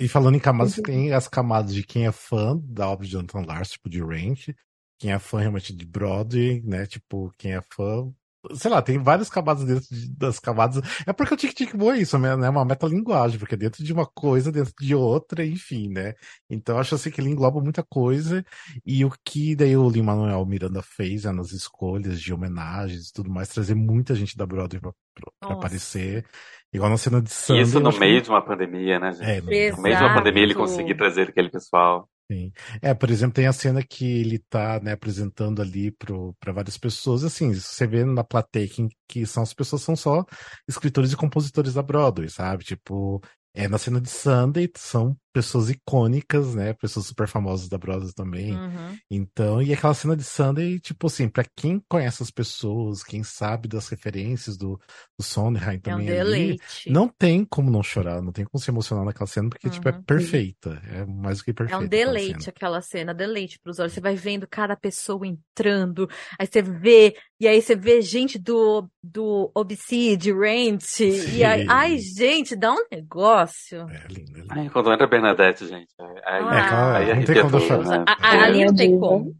E falando em camadas, tem as camadas de quem é fã da obra de Jonathan Larson, tipo de Ranch, quem é fã realmente de Broadway, né? Tipo, quem é fã. Sei lá, tem várias camadas dentro de- das camadas. É porque o Tic Tic Boom é isso, né? É uma metalinguagem, porque é dentro de uma coisa, dentro de outra, enfim, né? Então eu acho assim que ele engloba muita coisa. E o que daí o Lin-Manuel Miranda fez né, nas escolhas de homenagens e tudo mais, trazer muita gente da Broadway pra, pra- aparecer. Igual na cena de Sunday. Isso no acho que- meio de uma pandemia, né, gente? É, no- meio de uma pandemia ele conseguir trazer aquele pessoal. Sim. É, por exemplo, tem a cena que ele tá, né, apresentando ali para várias pessoas, assim, você vê na plateia que, que são as pessoas são só escritores e compositores da Broadway, sabe? Tipo, é na cena de Sunday são pessoas icônicas, né, pessoas super famosas da Broadway também. Uhum. Então, e aquela cena de Sunday, tipo assim, pra quem conhece as pessoas, quem sabe das referências do, do Sondheim É um também ali, não tem como não chorar, não tem como se emocionar naquela cena, porque, tipo, é Uhum. perfeita. É mais do que É perfeita. um aquela deleite cena. aquela cena, deleite pros olhos. Você vai vendo cada pessoa entrando, aí você vê, e aí você vê gente do, do Obsidian, Rent, e aí, Sim. ai, gente, dá um negócio. É lindo, é lindo. Ai, quando entra a Bernadette, gente. Aí, ah, aí, aí, não tem como deixar. Né? Ali não tem como.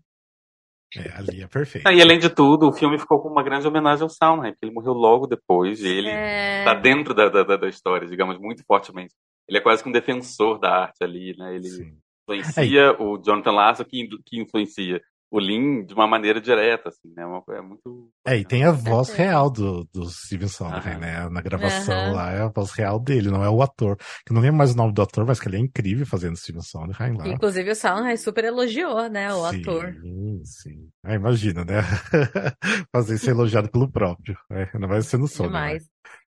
É, ali é perfeito. e além de tudo, o filme ficou com uma grande homenagem ao Sondheim, porque ele morreu logo depois e ele é... tá dentro da, da, da, história, digamos, muito fortemente. Ele é quase que um defensor da arte ali, né? Ele Sim. influencia é. o Jonathan Larson, que, que influencia o Lin de uma maneira direta, assim, né? Uma, é muito. É, e tem a voz real do, do Steven Sondheim, né? Na gravação lá é a voz real dele, não é o ator. Que não lembro mais o nome do ator, mas que ele é incrível fazendo Steven Sondheim lá. Inclusive o Sondheim super elogiou, né? O sim, ator. Sim, sim. Ah, imagina, né? Fazer ser elogiado pelo próprio. É, não vai ser no som. Demais. Né?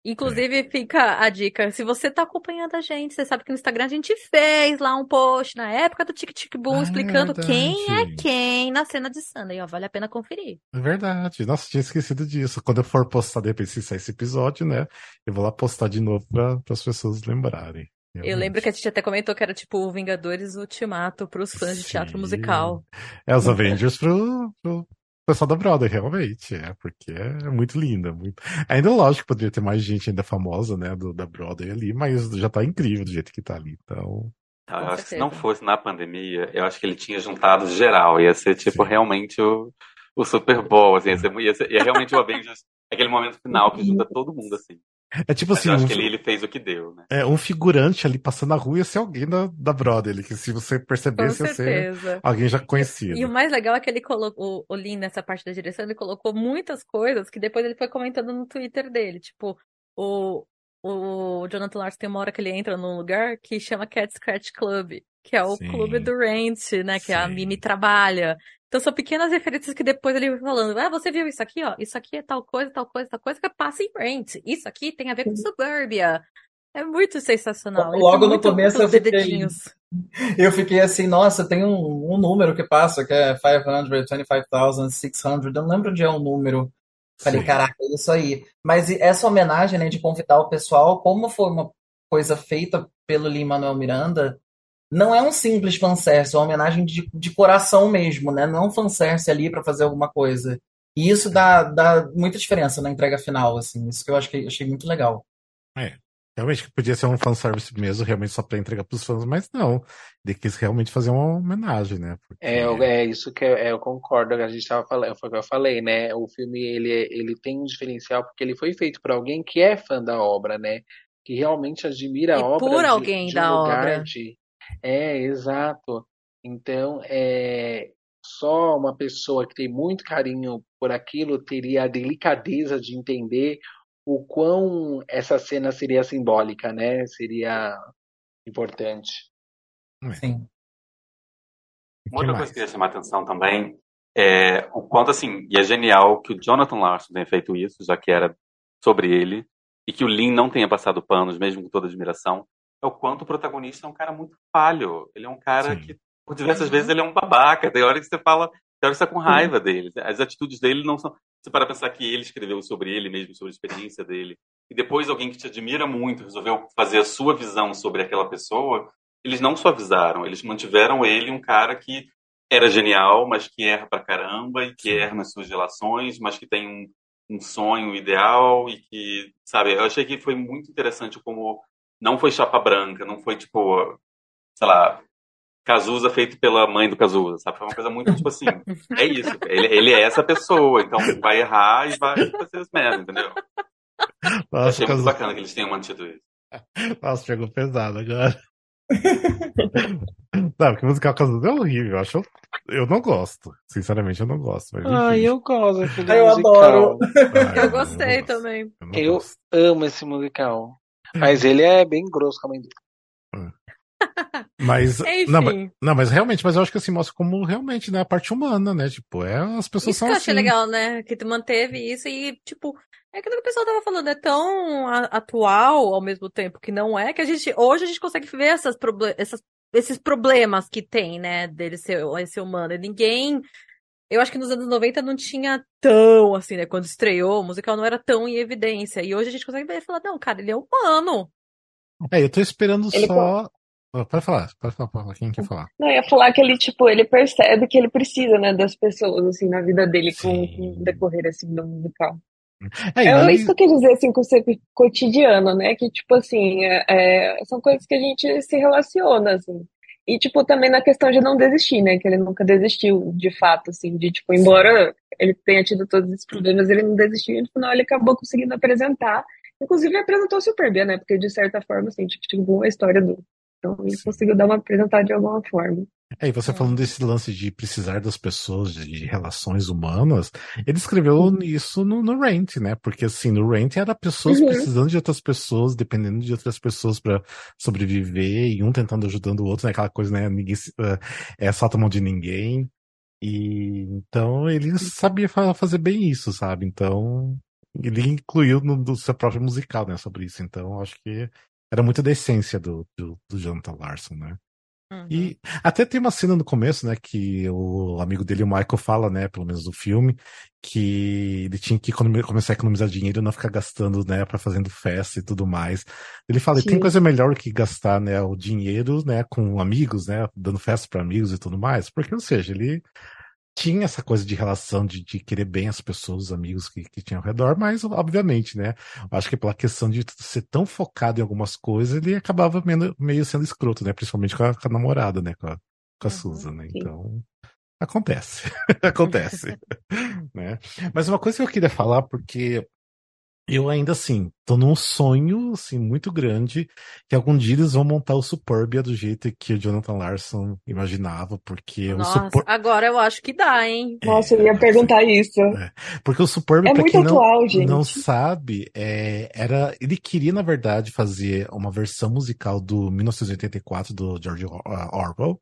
Inclusive, é. fica a dica. Se você tá acompanhando a gente, você sabe que no Instagram a gente fez lá um post na época do Tic Tic Boom ah, explicando é quem é quem na cena de Sunday. Ó, vale a pena conferir. É verdade. Nossa, tinha esquecido disso. Quando eu for postar, de repente, se sair esse episódio, né? Eu vou lá postar de novo para as pessoas lembrarem. Realmente. Eu lembro que a gente até comentou que era tipo o Vingadores Ultimato para os fãs Sim. de teatro musical. É os Avengers pro, pro pessoal da Brother, realmente, é, porque é muito linda. Muito... Ainda lógico que poderia ter mais gente ainda famosa, né, do, da Brother ali, mas já tá incrível do jeito que tá ali, então... eu acho que se não fosse na pandemia, eu acho que ele tinha juntado geral, ia ser tipo Sim. realmente o, o Super Bowl, assim, ia, ser, ia, ser, ia realmente o Avengers, aquele momento final que junta todo mundo, assim. É tipo assim. Eu acho um, que ele, ele fez o que deu, né? É, um figurante ali passando na rua ia ser alguém da, da Brother, que se você percebesse, ia ser alguém já conhecido. E o mais legal é que ele colocou, o Lin nessa parte da direção, ele colocou muitas coisas que depois ele foi comentando no Twitter dele. Tipo, o, o Jonathan Larson tem uma hora que ele entra num lugar que chama Cat Scratch Club, que é o Sim. clube do Rent, né? Que Sim. a Mimi trabalha. Então são pequenas referências que depois ele vai falando, ah, você viu isso aqui, ó? Isso aqui é tal coisa, tal coisa, tal coisa que passa em Rent. Isso aqui tem a ver com Suburbia. É muito sensacional. Logo no começo eu fiquei, eu fiquei assim, nossa, tem um, um número que passa, que é 525,600, eu não lembro onde é o número. Falei, caraca, é isso aí. Mas essa homenagem, né, de convidar o pessoal, como foi uma coisa feita pelo Lin-Manuel Miranda, não é um simples fanservice, é uma homenagem de, de coração mesmo, né? Não é um fanservice ali para fazer alguma coisa. E isso dá, dá muita diferença na entrega final, assim. Isso que eu acho que achei muito legal. É. Realmente podia ser um fanservice mesmo, realmente só para entregar pros fãs, mas não. Ele quis realmente fazer uma homenagem, né? Porque... É, é isso que eu, é, eu concordo, a gente tava falando, foi o que eu falei, né? O filme, ele, ele tem um diferencial porque ele foi feito por alguém que é fã da obra, né? Que realmente admira e a obra. por alguém de, de da obra. De, é, exato. Então, é, só uma pessoa que tem muito carinho por aquilo teria a delicadeza de entender o quão essa cena seria simbólica, né? Seria importante. É. Sim. Uma outra coisa que queria chamar a atenção também é o quanto, assim, e é genial que o Jonathan Larson tenha feito isso, já que era sobre ele, e que o Lin não tenha passado panos, mesmo com toda admiração, é o quanto o protagonista é um cara muito falho. Ele é um cara Sim. que, por diversas vezes, ele é um babaca. Tem hora que você fala, tem hora que você tá com raiva dele. As atitudes dele não são. Você para pensar que ele escreveu sobre ele mesmo, sobre a experiência dele, e depois alguém que te admira muito resolveu fazer a sua visão sobre aquela pessoa, eles não suavizaram, eles mantiveram ele um cara que era genial, mas que erra pra caramba e que erra nas suas relações, mas que tem um, um sonho ideal e que, sabe, eu achei que foi muito interessante como não foi chapa branca, não foi tipo, sei lá, Cazuza feito pela mãe do Cazuza, sabe? Foi uma coisa muito tipo assim, é isso, ele, ele é essa pessoa, então vai errar e vai fazer as merdas, entendeu? Nossa, Achei Cazuza... muito bacana que eles tenham mantido isso. Nossa, pegou pesado agora. não, porque musical Cazuza é horrível, eu acho. Eu não gosto. Sinceramente, eu não gosto. ah, eu gosto. Ah, eu adoro. Ah, eu, eu gostei eu também. Eu, eu amo esse musical. Mas ele é bem grosso com a mãe dele. Mas, não, mas, não, mas realmente, mas eu acho que assim mostra como realmente, né, a parte humana, né? Tipo, é, as pessoas isso são que eu assim. achei legal, né? Que tu manteve isso e, tipo, é aquilo que o pessoal tava falando, é tão atual ao mesmo tempo que não é, que a gente, hoje a gente consegue ver essas, essas esses problemas que tem, né, dele ser esse humano. E ninguém eu acho que nos anos 90 não tinha tão, assim, né? Quando estreou, o musical não era tão em evidência. E hoje a gente consegue ver e falar, não, cara, ele é humano. É, eu tô esperando ele só. Pode falar, pode falar, pode falar, quem quer falar? Não, eu ia falar que ele, tipo, ele percebe que ele precisa, né, das pessoas, assim, na vida dele com, com o decorrer, assim, do musical. É, é isso que eu quis dizer assim com o seu cotidiano, né? Que tipo assim, é, é, são coisas que a gente se relaciona, assim. E, tipo, também na questão de não desistir, né? Que ele nunca desistiu, de fato, assim, de, tipo, embora ele tenha tido todos esses problemas, ele não desistiu e no final ele acabou conseguindo apresentar. Inclusive, ele apresentou super bem, né? Porque, de certa forma, assim, tipo, tipo a história do, então ele conseguiu dar uma apresentada de alguma forma. É, e você é. falando desse lance de precisar das pessoas, de relações humanas, ele escreveu uhum. isso no, no Rant, né? Porque assim, no Rant era pessoas uhum. precisando de outras pessoas, dependendo de outras pessoas para sobreviver, e um tentando ajudando o outro, né? Aquela coisa, né? Ninguém uh, é só mão de ninguém. E então ele sabia fazer bem isso, sabe? Então ele incluiu no, no seu próprio musical, né, sobre isso. Então acho que era muito da essência do, do, do Jonathan Larson, né? Uhum. E até tem uma cena no começo, né, que o amigo dele, o Michael, fala, né, pelo menos do filme, que ele tinha que começar a economizar dinheiro e não ficar gastando, né, para fazendo festa e tudo mais. Ele fala, Sim. tem coisa melhor que gastar, né, o dinheiro, né, com amigos, né, dando festa para amigos e tudo mais, porque, ou seja, ele tinha essa coisa de relação, de, de querer bem as pessoas, os amigos que, que tinham ao redor, mas, obviamente, né? Acho que pela questão de ser tão focado em algumas coisas, ele acabava meio, meio sendo escroto, né? Principalmente com a, com a namorada, né? Com a, com a uhum, Susan, né? Então. Acontece. Acontece. né? Mas uma coisa que eu queria falar, porque eu ainda assim, tô num sonho assim muito grande que algum dia eles vão montar o Superbia do jeito que o Jonathan Larson imaginava, porque Nossa, o Super... agora eu acho que dá, hein? É, Nossa, eu ia perguntar isso. É, porque o Superbia, é pra quem atual, não, gente. não sabe, é, era ele queria na verdade fazer uma versão musical do 1984 do George Orwell,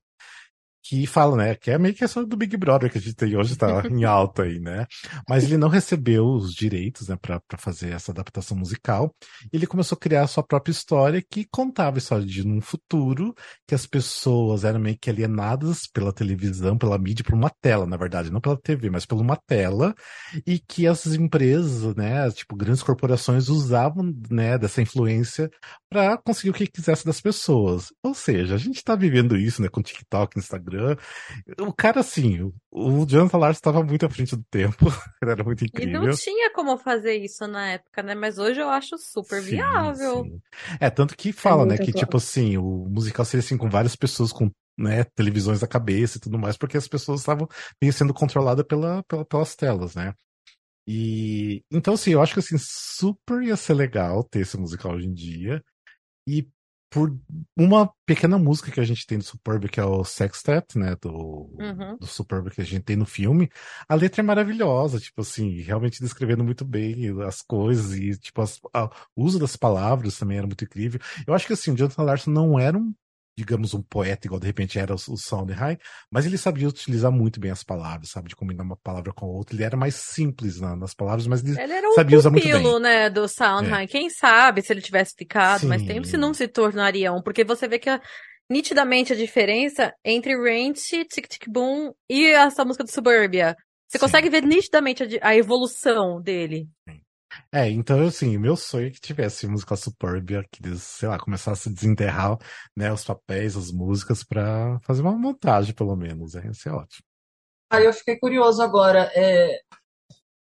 que fala, né, que é meio que essa do Big Brother que a gente tem hoje, tá em alta aí, né? Mas ele não recebeu os direitos, né, pra fazer essa adaptação musical. E ele começou a criar a sua própria história que contava a história de um futuro que as pessoas eram meio que alienadas pela televisão, pela mídia, por uma tela, na verdade, não pela TV, mas por uma tela, e que as empresas, né, tipo, grandes corporações usavam, né, dessa influência para conseguir o que quisesse das pessoas. Ou seja, a gente tá vivendo isso, né, com TikTok, Instagram. O cara, assim, o Jonathan Larson estava muito à frente do tempo. era muito incrível. E não tinha como fazer isso na época, né? Mas hoje eu acho super sim, viável. Sim. É, tanto que fala, é né, que tipo assim, o musical seria assim com várias pessoas com né, televisões na cabeça e tudo mais, porque as pessoas estavam sendo controladas pela, pela, pelas telas, né? E então, assim, eu acho que assim, super ia ser legal ter esse musical hoje em dia. E por uma pequena música que a gente tem do Superb, que é o Sextet, né, do, uhum. do Superb que a gente tem no filme, a letra é maravilhosa, tipo assim, realmente descrevendo muito bem as coisas e, tipo, as, a, o uso das palavras também era muito incrível. Eu acho que, assim, o Jonathan Larson não era um digamos, um poeta, igual de repente era o, Sondheim, mas ele sabia utilizar muito bem as palavras, sabe? De combinar uma palavra com a outra. Ele era mais simples na, nas palavras, mas ele, ele era um sabia usar muito bem. né, do Sondheim. É. Quem sabe se ele tivesse ficado Sim. mais tempo, se não se tornaria um, porque você vê que a, nitidamente a diferença entre Ranch, Tic Tic Boom e essa música do Suburbia. Você Sim. consegue ver nitidamente a, a evolução dele. Sim. É, então, assim, meu sonho é que tivesse música Superbia, que eles, sei lá, começasse a desenterrar, né, os papéis, as músicas, para fazer uma montagem, pelo menos, né? Ia ser ótimo. Aí eu fiquei curioso agora, é,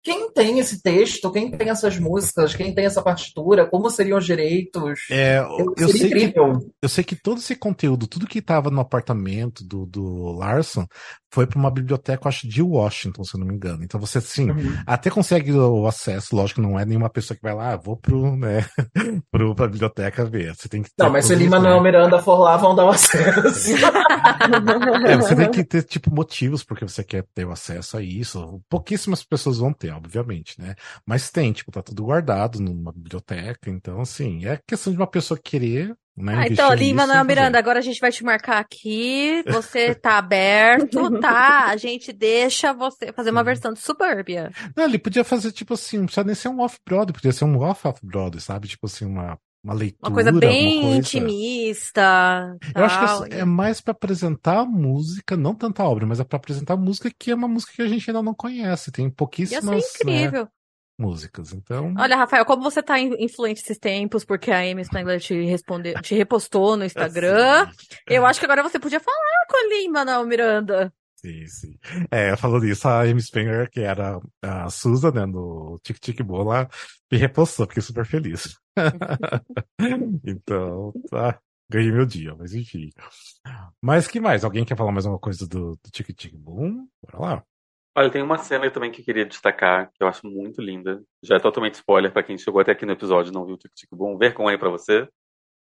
quem tem esse texto, quem tem essas músicas, quem tem essa partitura, como seriam os direitos? É, eu, eu sei incrível. Que, eu sei que todo esse conteúdo, tudo que estava no apartamento do, do Larson, foi para uma biblioteca, acho, de Washington, se eu não me engano. Então você, assim, uhum. até consegue o acesso, lógico, não é nenhuma pessoa que vai lá, ah, vou pro, né, pro, pra biblioteca ver. Você tem que Não, mas se Lima Manuel Miranda for lá, vão dar o acesso. é, você tem que ter, tipo, motivos porque você quer ter o acesso a isso. Pouquíssimas pessoas vão ter, obviamente, né? Mas tem, tipo, tá tudo guardado numa biblioteca, então, assim, é questão de uma pessoa querer ah, então, Lima Manuel Miranda, agora a gente vai te marcar aqui. Você tá aberto, tá? A gente deixa você fazer uma versão de Suburbia. Não, ele podia fazer, tipo assim, não precisa nem ser um off-broad, podia ser um off-off-broad, sabe? Tipo assim, uma, uma leitura. Uma coisa bem coisa. intimista. Eu acho que é, é mais para apresentar a música, não tanta obra, mas é para apresentar a música que é uma música que a gente ainda não conhece. Tem pouquíssimas. Ia ser né, incrível. Né, músicas. Então. Olha, Rafael, como você tá influente esses tempos, porque a Amy Spengler te respondeu, te repostou no Instagram, eu acho que agora você podia falar com a Lima, não, Miranda. Sim, sim. É, falando isso, a Amy Spenger, que era a Susan, né, no Tic Tic Boom, lá, me repostou, fiquei super feliz. então, tá, ganhei meu dia, mas enfim. Mas que mais? Alguém quer falar mais uma coisa do, do Tic Tic Boom? Bora lá. Olha, tem uma cena também que eu queria destacar, que eu acho muito linda. Já é totalmente spoiler para quem chegou até aqui no episódio e não viu o Tic Tic Boom. Vergonha para você,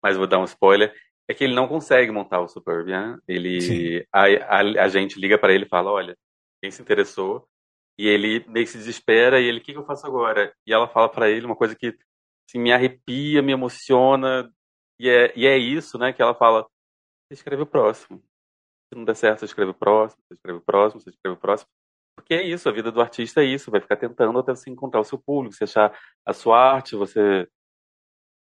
mas vou dar um spoiler é que ele não consegue montar o Superbia. Né? Ele, a, a, a, gente liga para ele e fala, olha, quem se interessou? E ele meio que se desespera e ele, o que, que eu faço agora? E ela fala para ele uma coisa que assim, me arrepia, me emociona. E é, e é isso, né? Que ela fala, escreve o próximo. Se não der certo, você escreve o próximo, você escreve o próximo, você escreve o próximo. Porque é isso, a vida do artista é isso, vai ficar tentando até você encontrar o seu público, você achar a sua arte, você...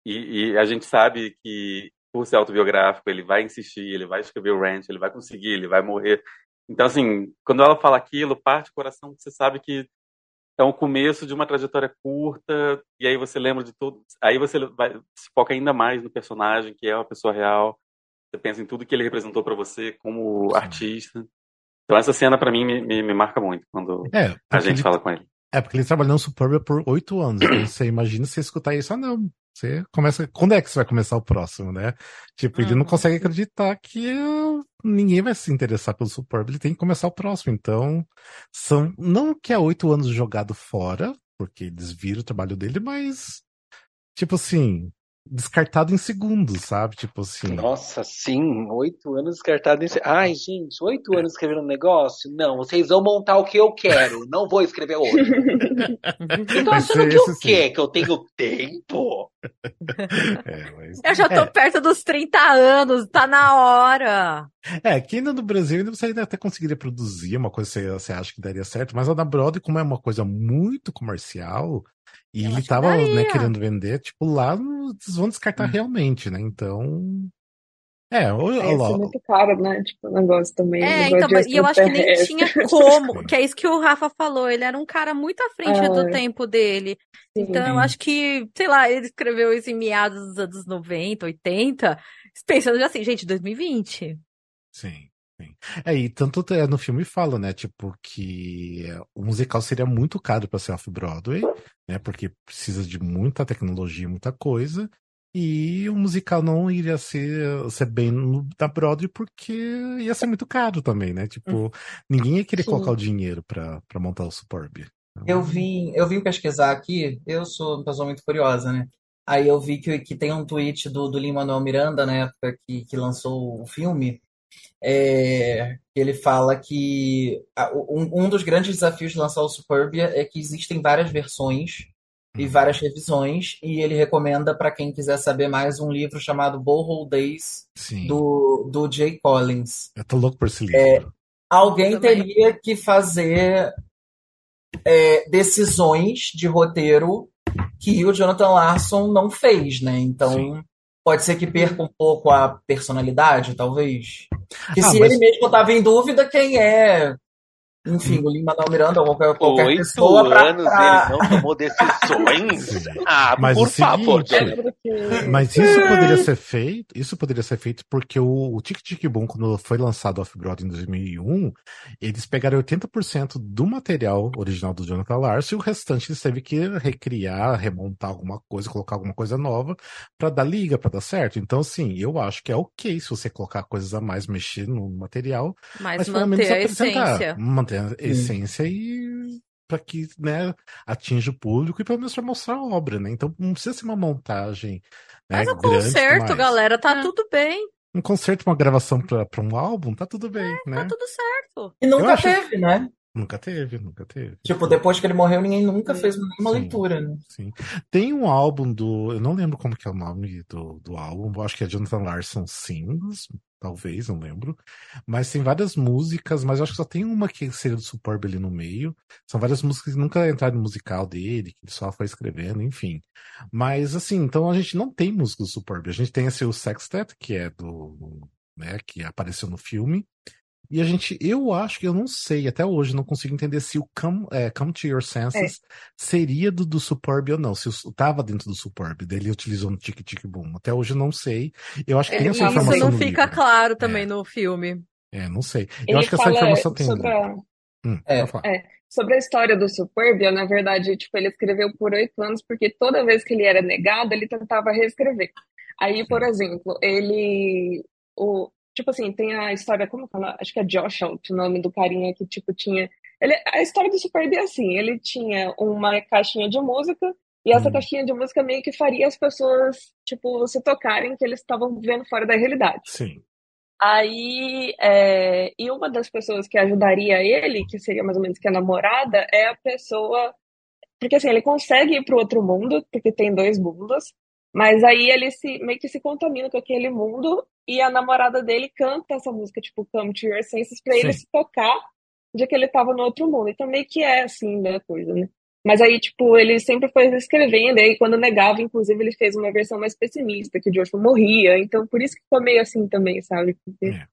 E, e a gente sabe que por ser autobiográfico, ele vai insistir, ele vai escrever o rant, ele vai conseguir, ele vai morrer. Então, assim, quando ela fala aquilo, parte do coração, você sabe que é um começo de uma trajetória curta, e aí você lembra de tudo. Aí você vai, se foca ainda mais no personagem, que é uma pessoa real. Você pensa em tudo que ele representou para você como Sim. artista. Então, essa cena, para mim, me, me, me, marca muito quando é, a gente ele, fala com ele. É, porque ele trabalhou no Superbia por oito anos. Então, você imagina você escutar isso, ah, não, você começa. Quando é que você vai começar o próximo, né? Tipo, ele não uhum. consegue acreditar que ninguém vai se interessar pelo Superb, ele tem que começar o próximo. Então, são. Não que é oito anos jogado fora, porque eles viram o trabalho dele, mas. Tipo assim, descartado em segundos, sabe? Tipo assim. Nossa, sim, oito anos descartado em segundos. Ai, gente, oito anos escrevendo um negócio? Não, vocês vão montar o que eu quero, não vou escrever outro. eu tô achando que o quê? Que eu tenho tempo? É, mas... Eu já tô é. perto dos 30 anos, tá na hora. É, aqui ainda no Brasil ainda você ainda até conseguiria produzir uma coisa que você, você acha que daria certo, mas a da Broadway, como é uma coisa muito comercial, e eu ele tava né, querendo vender, tipo, lá eles vão descartar hum. realmente, né? Então. É, o, é, é muito caro, né? Tipo, o negócio também. É, então, e eu acho que nem tinha como, que é isso que o Rafa falou, ele era um cara muito à frente é. do tempo dele. Sim. Então, eu acho que, sei lá, ele escreveu isso em meados dos anos 90, 80, pensando assim, gente, 2020. Sim. É, e tanto é, no filme fala, né, tipo, que o musical seria muito caro para ser off-Broadway, né, porque precisa de muita tecnologia, muita coisa, e o musical não iria ser, ser bem no, da Broadway porque ia ser muito caro também, né, tipo, hum. ninguém ia querer Sim. colocar o dinheiro para montar o Superb. Eu vim, eu vim pesquisar aqui, eu sou uma pessoa muito curiosa, né, aí eu vi que, que tem um tweet do, do Lin-Manuel Miranda, na época que, que lançou o filme, é, ele fala que um, um, dos grandes desafios de lançar o Superbia é que existem várias versões e uhum. várias revisões, e ele recomenda para quem quiser saber mais um livro chamado Borehole Days do, do Jay Collins. Eu tô louco por esse livro. É, alguém teria que fazer é, decisões de roteiro que o Jonathan Larson não fez, né? Então Sim. Pode ser que perca um pouco a personalidade, talvez. Que ah, se mas... ele mesmo estava em dúvida, quem é enfim, o Lima Manuel Miranda ou qualquer, qualquer Oito pessoa anos pra... ele não tomou decisões. ah, mas por favor. Mas isso poderia ser feito, isso poderia ser feito porque o, o Tic Tic Boom, quando foi lançado off-Broadway em 2001, eles pegaram 80% do material original do Jonathan Larson e o restante eles teve que recriar, remontar alguma coisa, colocar alguma coisa nova para dar liga, para dar certo. Então, assim, eu acho que é ok se você colocar coisas a mais, mexer no material, mas, mas manter a essência. Manter a essência e para que né, atinja o público e pelo menos para mostrar a obra, né? Então não precisa ser uma montagem. Né, Mas o concerto, galera, tá é. tudo bem. Um concerto, uma gravação para um álbum, tá tudo bem, é, né? Tá tudo certo. E nunca teve, né? Nunca teve, nunca teve. Tipo, depois que ele morreu, ninguém nunca fez nenhuma sim, leitura, né? Sim. Tem um álbum do. Eu não lembro como que é o nome do, do álbum, acho que é Jonathan Larson Sings, talvez, não lembro. Mas tem várias músicas, mas acho que só tem uma que seria do Superb ali no meio. São várias músicas que nunca entraram no musical dele, que ele só foi escrevendo, enfim. Mas assim, então a gente não tem música do Superb. A gente tem assim, o Sextet, que é do. Né, que apareceu no filme. E a gente, eu acho que eu não sei, até hoje não consigo entender se o Come, é, come to Your Senses é. seria do, do Superb ou não, se estava dentro do Superb, dele utilizou no Tic Tic Boom. Até hoje eu não sei. Eu acho que tem essa informação. Isso não fica livro. claro também é. no filme. É, não sei. Eu acho que essa informação tem. Sobre a... Hum, é, é, sobre a história do Superbia, na verdade, tipo, ele escreveu por oito anos, porque toda vez que ele era negado, ele tentava reescrever. Aí, por exemplo, ele. O, tipo assim, tem a história, como fala? Acho que é Josh o nome do carinha que, tipo, tinha. Ele, a história do Superbia é assim: ele tinha uma caixinha de música, e essa hum. caixinha de música meio que faria as pessoas, tipo, se tocarem que eles estavam vivendo fora da realidade. Sim. Aí, é, e uma das pessoas que ajudaria ele, que seria mais ou menos que a namorada, é a pessoa. Porque assim, ele consegue ir para o outro mundo, porque tem dois mundos, mas aí ele se, meio que se contamina com aquele mundo e a namorada dele canta essa música, tipo, Come to Your Senses, pra Sim. ele se tocar de que ele tava no outro mundo. Então meio que é assim, né, coisa, né? Mas aí, tipo, ele sempre foi escrevendo, e aí quando negava, inclusive, ele fez uma versão mais pessimista, que o Joshua morria, então por isso que ficou meio assim também, sabe? Porque... É.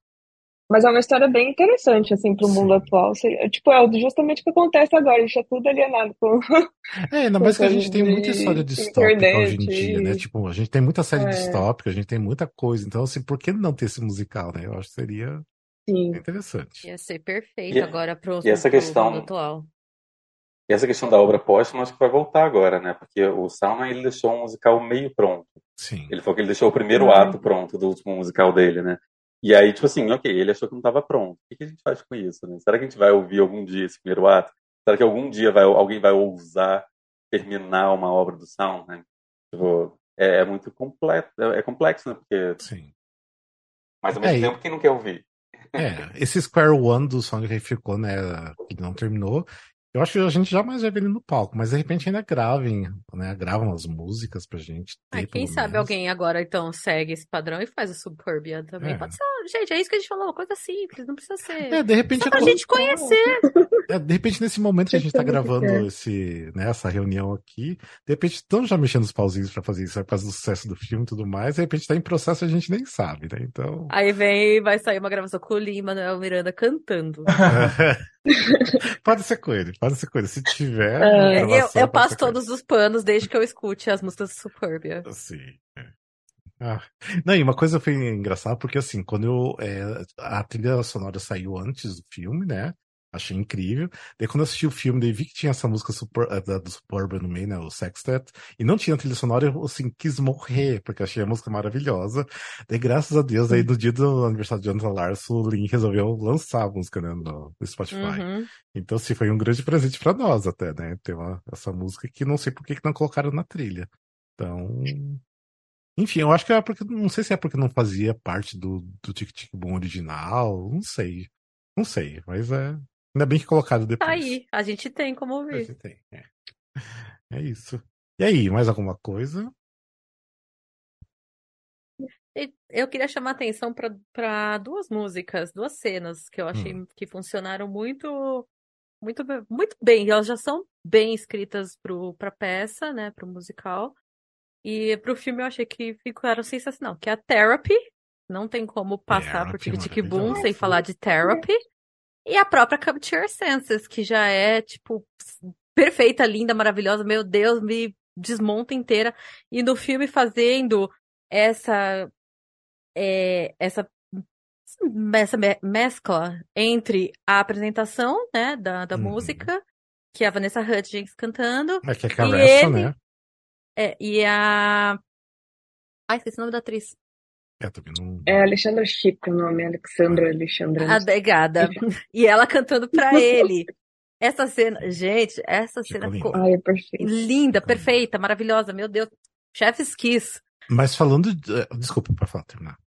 Mas é uma história bem interessante, assim, pro mundo atual. Tipo, é justamente o que acontece agora, a gente é tudo alienado com... É, ainda mais que a gente tem muita história distópica hoje em dia, né? Tipo, a gente tem muita série é. distópica, a gente tem muita coisa, então, assim, por que não ter esse musical, né? Eu acho que seria... Sim. Interessante. Ia ser perfeito e, agora pro, e essa pro questão, mundo atual. E essa questão da obra póstuma acho que vai voltar agora, né? Porque o Salman ele deixou um musical meio pronto. Sim. Ele falou que ele deixou o primeiro uhum. ato pronto do último musical dele, né? E aí, tipo assim, ok, ele achou que não estava pronto. O que, a gente faz com isso, né? Será que a gente vai ouvir algum dia esse primeiro ato? Será que algum dia vai, alguém vai ousar terminar uma obra do Sound, né? Tipo, é, é, muito complexo, é, é, complexo, né? Porque... Sim. Mas ao mesmo é, tempo, quem não quer ouvir? É, esse Square One do Song que ficou, né, que não terminou, eu acho que a gente jamais vai ver ele no palco, mas de repente ainda gravem, né? Gravam as músicas pra gente. Ter, ah, quem sabe menos. alguém agora então segue esse padrão e faz o Suburbia também. É. Pode ser, gente, é isso que a gente falou, coisa simples, não precisa ser. É, de repente. Só pra é gente conhecer. É, de repente, nesse momento que a gente tá gravando esse, né, essa reunião aqui, de repente estão já mexendo os pauzinhos pra fazer isso, por causa do sucesso do filme e tudo mais, de repente tá em processo e a gente nem sabe, né? Então. Aí vem, vai sair uma gravação com o Lima, o Miranda cantando. pode ser com ele, pode ser com ele. Se tiver. É, eu, eu passo todos os panos desde que eu escute as músicas do Superbia. Sim. Ah. Não, e uma coisa foi engraçada, porque assim, quando eu, é, a trilha sonora saiu antes do filme, né? Achei incrível. Daí quando eu assisti o filme, daí vi que tinha essa música super, eh, do Suburban no meio, né? O Sextet. E não tinha trilha sonora, eu assim, quis morrer, porque achei a música maravilhosa. Daí, graças a Deus, aí no dia do aniversário de Jonathan Larson, o Lin resolveu lançar a música né, no, no Spotify. Uhum. Então, assim, foi um grande presente para nós até, né? Ter uma, essa música que não sei por que, que não colocaram na trilha. Então. Enfim, eu acho que é porque. Não sei se é porque não fazia parte do, do Tic Tic Boom original. Não sei. Não sei, mas é, Ainda bem que colocado depois. Tá aí, a gente tem como ouvir. A gente tem, é. é isso. E aí, mais alguma coisa? Eu queria chamar atenção para duas músicas, duas cenas que eu achei hum. que funcionaram muito, muito, muito bem. Elas já são bem escritas para a peça, né, para o musical. E para o filme eu achei que ficaram sensacional. Que é a Therapy. Não tem como passar por Tic Tic Boom sem falar de Therapy. E a própria Your Senses, que já é, tipo, perfeita, linda, maravilhosa. Meu Deus, me desmonta inteira. E no filme fazendo essa. É, essa essa mescla entre a apresentação, né, da, da uhum. música, que é a Vanessa Hudgens cantando. É que é Caressa, ele, né? É, e a. Ai, esqueci o nome da atriz. É, também não... é Alexandra Chico o nome, Alexandra Alexandra. Adegada. E ela cantando pra ele. Essa cena, gente, essa cena ficou Ai, é linda, perfeita, maravilhosa, meu Deus. Chef's Kiss. Mas falando. De... Eh, desculpa, para falar, terminar.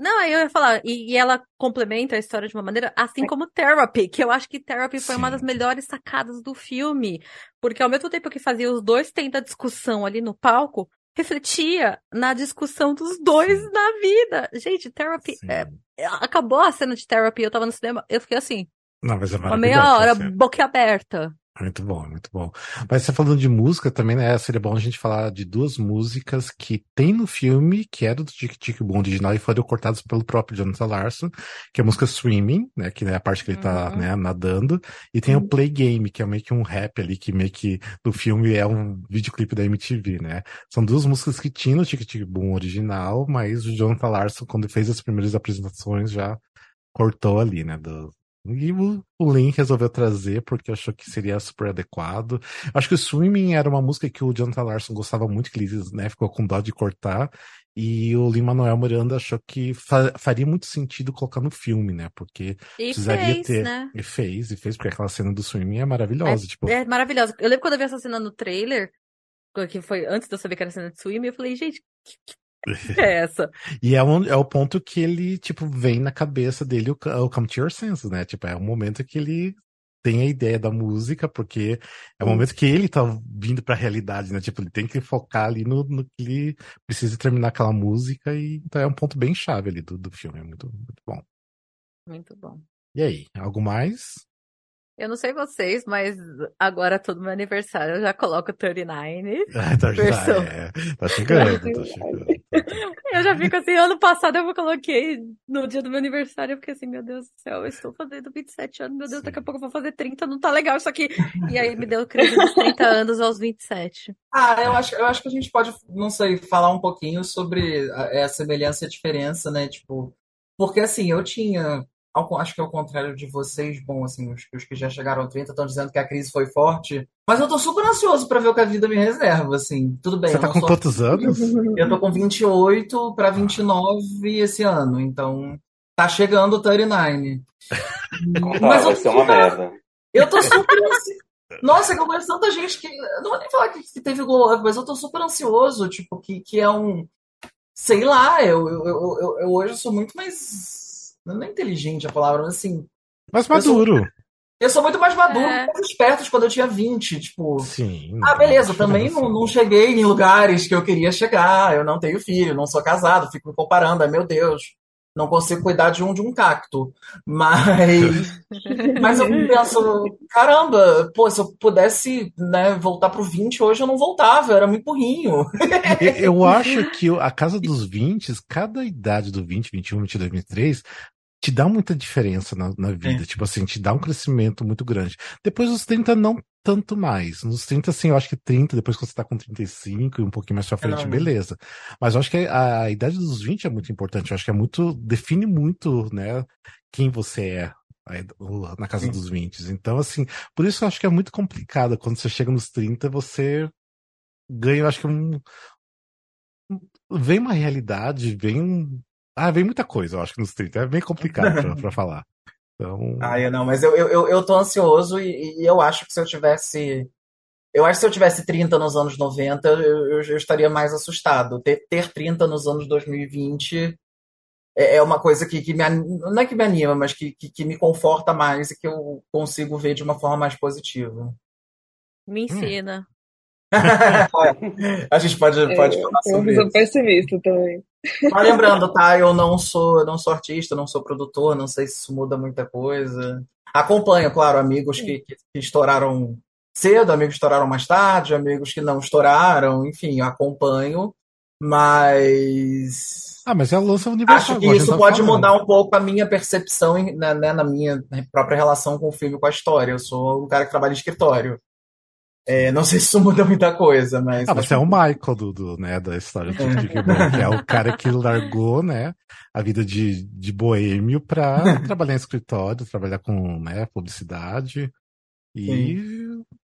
Não, aí eu ia falar, e, e, ela complementa a história de uma maneira, assim como Therapy, que eu acho que Therapy foi Sim. uma das melhores sacadas do filme. Porque ao mesmo tempo que fazia os dois tendo a discussão ali no palco, refletia na discussão dos dois Sim. na vida. Gente, therapy. É, acabou a cena de therapy, eu tava no cinema, eu fiquei assim. Não, mas é uma meia hora, boca aberta. Muito bom, muito bom. Mas você falando de música também, né? Seria bom a gente falar de duas músicas que tem no filme, que é do Tic Tic Boom original e foram cortadas pelo próprio Jonathan Larson, que é a música Swimming, né? Que é a parte que ele tá, uhum. né, nadando. E tem uhum. o Play Game, que é meio que um rap ali, que meio que do filme é um videoclipe da MTV, né? São duas músicas que tinham no Tic Tic Boom original, mas o Jonathan Larson, quando fez as primeiras apresentações, já cortou ali, né? Do... E o, o Lin resolveu trazer porque achou que seria super adequado. Acho que o Swimming era uma música que o Jonathan Larson gostava muito, que ele né, ficou com dó de cortar. E o Lin Manuel Miranda achou que fa faria muito sentido colocar no filme, né? Porque e precisaria fez, ter. Né? E fez, e fez, porque aquela cena do swimming é maravilhosa. É, tipo... é maravilhosa. Eu lembro quando eu vi essa cena no trailer, que foi antes de eu saber que era cena de swimming, eu falei, gente, que, que é essa? e é, um, é o ponto que ele, tipo, vem na cabeça dele o, o Come to Your Senses, né? Tipo, é o momento que ele tem a ideia da música, porque é o momento que ele tá vindo pra realidade, né? Tipo, ele tem que focar ali no, no que ele precisa terminar aquela música, e então é um ponto bem chave ali do, do filme. É muito, muito bom. Muito bom. E aí, algo mais? Eu não sei vocês, mas agora todo meu aniversário eu já coloco 39. Ah, tá, versão. é, tá chegando, tá chegando. Eu já fico assim, ano passado eu coloquei no dia do meu aniversário, eu fiquei assim, meu Deus do céu, eu estou fazendo 27 anos, meu Deus, Sim. daqui a pouco eu vou fazer 30, não tá legal isso aqui. E aí me deu crise dos 30 anos aos 27. Ah, eu acho, eu acho que a gente pode, não sei, falar um pouquinho sobre a, a semelhança e a diferença, né? Tipo, porque assim, eu tinha, ao- acho que ao contrário de vocês, bom, assim, os, os que já chegaram aos 30 estão dizendo que a crise foi forte, mas eu tô super ansioso pra ver o que a vida me reserva, assim. Tudo bem, Você eu tá não com sou- quantos anos? eu tô com 28 pra 29 esse ano, então tá chegando o 39. Então tá, Mas vai eu ser uma merda. eu tô super ansioso. Nossa, que eu conheço tanta gente que. eu Não vou nem falar que, que teve glow up, mas eu tô super ansioso. Tipo, que, que é um. Sei lá, eu, eu, eu, eu, eu hoje sou muito mais. Não é inteligente a palavra, mas assim. Mas Eu sou- maduro. Eu sou muito mais maduro, É. mais esperto de quando eu tinha 20. Tipo. Sim. Ah, beleza, também não, não cheguei em lugares que eu queria chegar. Eu não tenho filho, não sou casado, fico me comparando. Ai, meu Deus, não consigo cuidar de um de um cacto. Mas. Mas eu penso, caramba, pô, se eu pudesse, né, voltar pro 20 hoje, eu não voltava, eu era muito burrinho. Eu, eu acho que a casa dos 20, cada idade do 20, 21, 22, 23, te dá muita diferença na, na vida. Tipo assim, te dá um crescimento muito grande. Depois dos 30, não tanto mais. Nos 30, assim, eu acho que 30, depois que você tá com 35 e um pouquinho mais pra frente, não. beleza. Mas eu acho que a, a idade dos 20 é muito importante. Eu acho que é muito. define muito, né, quem você é. aí, Na casa Sim. dos 20. Então, assim, por isso eu acho que é muito complicado. Quando você chega nos 30, você ganha, eu acho que um, vem uma realidade, vem um. Ah, vem muita coisa, eu acho que nos 30. É bem complicado pra, pra falar. Então. Ah, eu não, mas eu, eu, eu, tô ansioso e, e eu acho que se eu tivesse. Eu acho que se eu tivesse 30 nos anos 90, eu, eu, eu estaria mais assustado. Ter, ter 30 nos anos 2020 é, é uma coisa que, que me, não é que me anima, mas que, que, que me conforta mais e que eu consigo ver de uma forma mais positiva. Me ensina. A gente pode, pode É, falar eu sobre sou isso. pessimista também. Mas lembrando, tá? Eu não sou, eu não sou artista, não sou produtor, não sei se isso muda muita coisa. Acompanho, claro, amigos que, que, estouraram cedo, amigos que estouraram mais tarde, amigos que não estouraram, enfim, eu acompanho, mas Ah, mas é o lance universal. acho que isso pode falando. mudar um pouco a minha percepção né, né, na minha própria relação com o filme, com a história. Eu sou um cara que trabalha em escritório. É, não sei se isso muda muita coisa, mas. Ah, você é o Michael do, do, né, da história de Tic Bom, que é o cara que largou, né, a vida de, de boêmio pra trabalhar em escritório, trabalhar com, né, publicidade e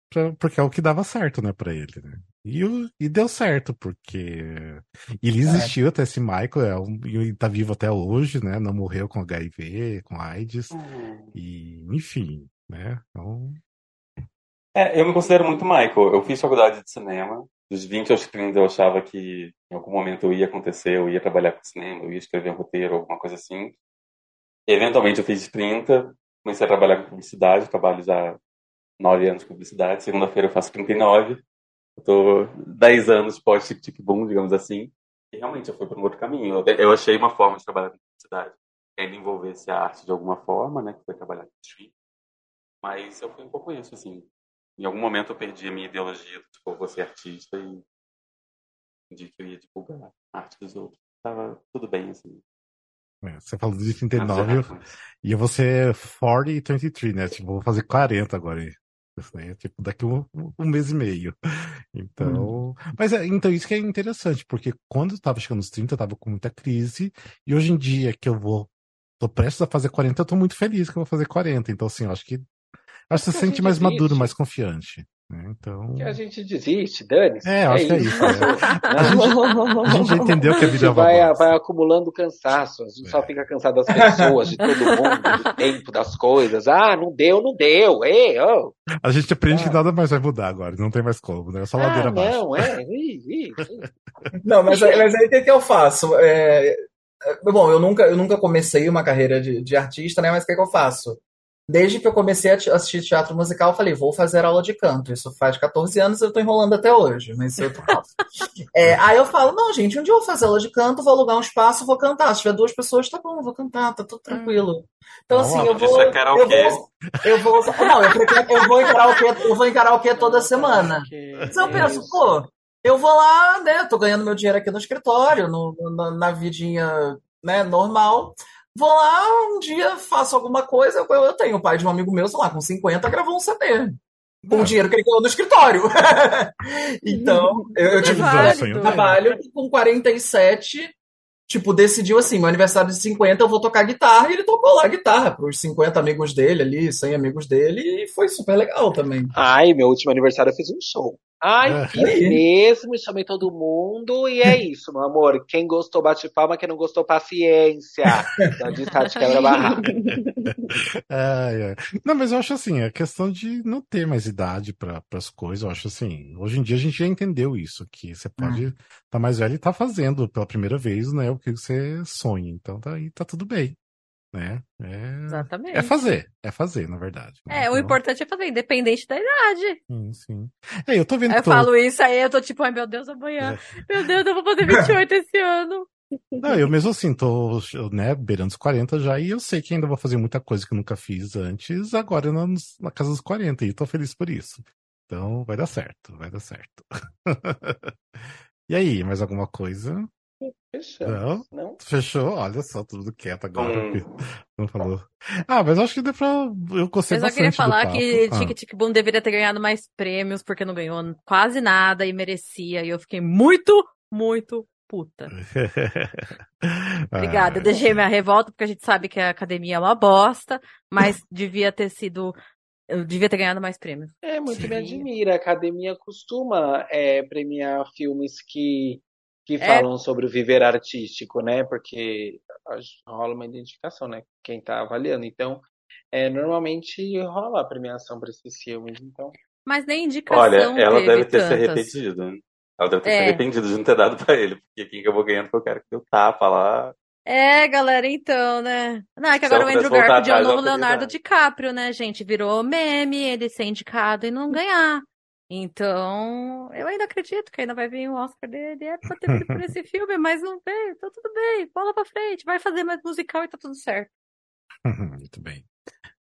pra- porque é o que dava certo, né, pra ele, né. E, e deu certo, porque ele existiu até esse Michael, é um, e tá vivo até hoje, né, não morreu com HIV, com AIDS, e enfim, né, então... É, eu me considero muito Michael. Eu fiz faculdade de cinema. Dos 20 aos 30 eu achava que em algum momento eu ia acontecer, eu ia trabalhar com cinema, eu ia escrever um roteiro, alguma coisa assim. Eventualmente eu fiz 30, comecei a trabalhar com publicidade, trabalho já 9 anos com publicidade. Segunda-feira eu faço 39. Eu tô 10 anos pós Tic Tic Boom, digamos assim. E realmente eu fui para um outro caminho. Eu- achei uma forma de trabalhar com publicidade que ainda envolvesse a arte de alguma forma, né, que foi trabalhar com stream. Mas eu fui um pouco isso, assim. Em algum momento eu perdi a minha ideologia, tipo, eu vou ser artista e de que eu ia divulgar a arte dos outros. Tava tudo bem, assim. é, Você falou de Nada de 39, errado com isso. E eu vou ser 40 e 23, né? Tipo, vou fazer 40 agora. Isso aí é tipo daqui um, um mês e meio. Então. Mas é, então isso que é interessante, porque quando eu tava chegando nos 30, eu tava com muita crise. E hoje em dia que eu vou tô prestes a fazer 40, eu tô muito feliz que eu vou fazer 40. Então, assim, eu acho que. Acho que você se sente mais desiste. maduro, mais confiante. Né? Então. Que a gente desiste, dane-se. É, acho que é isso. né? A gente, a já entendeu que a A vida é gente uma vai, vai acumulando cansaço. A gente É. só fica cansado das pessoas, de todo mundo, do tempo, das coisas. Ah, não deu, não deu. Ei, oh. A gente aprende Ah. que nada mais vai mudar agora, não tem mais como, né? É só Ah, ladeira abaixo. não, é. Ih, ih, ih. Não, mas, aí- mas aí o que, que eu faço? É, é, bom, eu nunca, eu nunca comecei uma carreira de, de artista, né? Mas o que, que eu faço? Desde que eu comecei a assistir teatro musical, eu falei, vou fazer aula de canto. Isso faz 14 anos, eu tô enrolando até hoje, mas eu tô É, aí eu falo, não, gente, um dia eu vou fazer aula de canto, vou alugar um espaço, vou cantar. Se tiver duas pessoas, tá bom, vou cantar, tá tudo tranquilo. Então, Ó, assim, eu vou. é Eu vou, eu vou. Não, eu, pretendo- eu vou em karaokê, eu vou em karaokê toda semana. Mas eu penso, pô, eu vou lá, né? Tô ganhando meu dinheiro aqui no escritório, no, na, na vidinha, né, normal. Vou lá, um dia faço alguma coisa. Eu, eu tenho o pai de um amigo meu, sei lá, com 50, gravou um CD. Com o dinheiro que ele ganhou no escritório. então, eu, eu tive válido. sonho dele. trabalho que com 47, tipo, decidiu assim, meu aniversário de 50 eu vou tocar guitarra, e ele tocou lá guitarra pros 50 amigos dele ali, 100 amigos dele, e foi super legal também. Ai, meu último aniversário eu fiz um show. Ai, É. fiz mesmo, chamei todo mundo e é isso, meu amor. Quem gostou, bate palma, quem não gostou, paciência. Então, de estar de quebra-barraco. Ai, ai. Não, mas eu acho assim, é questão de não ter mais idade para as coisas. Eu acho assim, hoje em dia a gente já entendeu isso, que você pode estar tá mais velho e tá fazendo pela primeira vez, né, o que você sonha. Então tá aí, tá tudo bem, né? É, Exatamente. é fazer, é fazer, na verdade. né? É, o Então, importante é fazer, independente da idade. Sim, sim. É, eu tô vendo eu tô- falo isso, aí eu tô tipo, ai meu Deus, amanhã. Meu Deus, eu vou fazer 28 esse ano. Não, eu mesmo assim, tô, né, beirando os 40 já, e eu sei que ainda vou fazer muita coisa que eu nunca fiz antes, agora na, na casa dos 40, e tô feliz por isso. Então, vai dar certo, vai dar certo. e aí, mais alguma coisa? Fechamos. Não? Fechou? Olha só, tudo quieto agora. Hum. Não falou. Ah, mas acho que deu pra. Eu gostei Eu só queria falar que Ah. Tic Tic Boom deveria ter ganhado mais prêmios, porque não ganhou quase nada e merecia. E eu fiquei muito, muito puta. Obrigada. Eu Ah, deixei minha revolta, porque a gente sabe que a academia é uma bosta, mas devia ter sido. Eu devia ter ganhado mais prêmios. É, muito Sim. me admira. A academia costuma é, premiar filmes que, que É. falam sobre o viver artístico, né? Porque rola uma identificação, né? Quem tá avaliando. Então, é, normalmente rola a premiação para esses filmes. Então, Mas nem indicação Olha, ela teve deve ter se arrependido. né? Ela deve ter É. se arrependido de não ter dado pra ele. Porque quem acabou ganhando foi o cara que deu tapa lá. É, galera, então, né? Não, é que agora o Andrew Garfield é o novo Leonardo. DiCaprio, né, gente? Virou meme, ele ser indicado e não ganhar. Então, eu ainda acredito que ainda vai vir o Oscar dele. É pra ter vindo por esse filme, mas não veio. Tá tudo bem, bola pra frente. Vai fazer mais musical e tá tudo certo. Muito bem.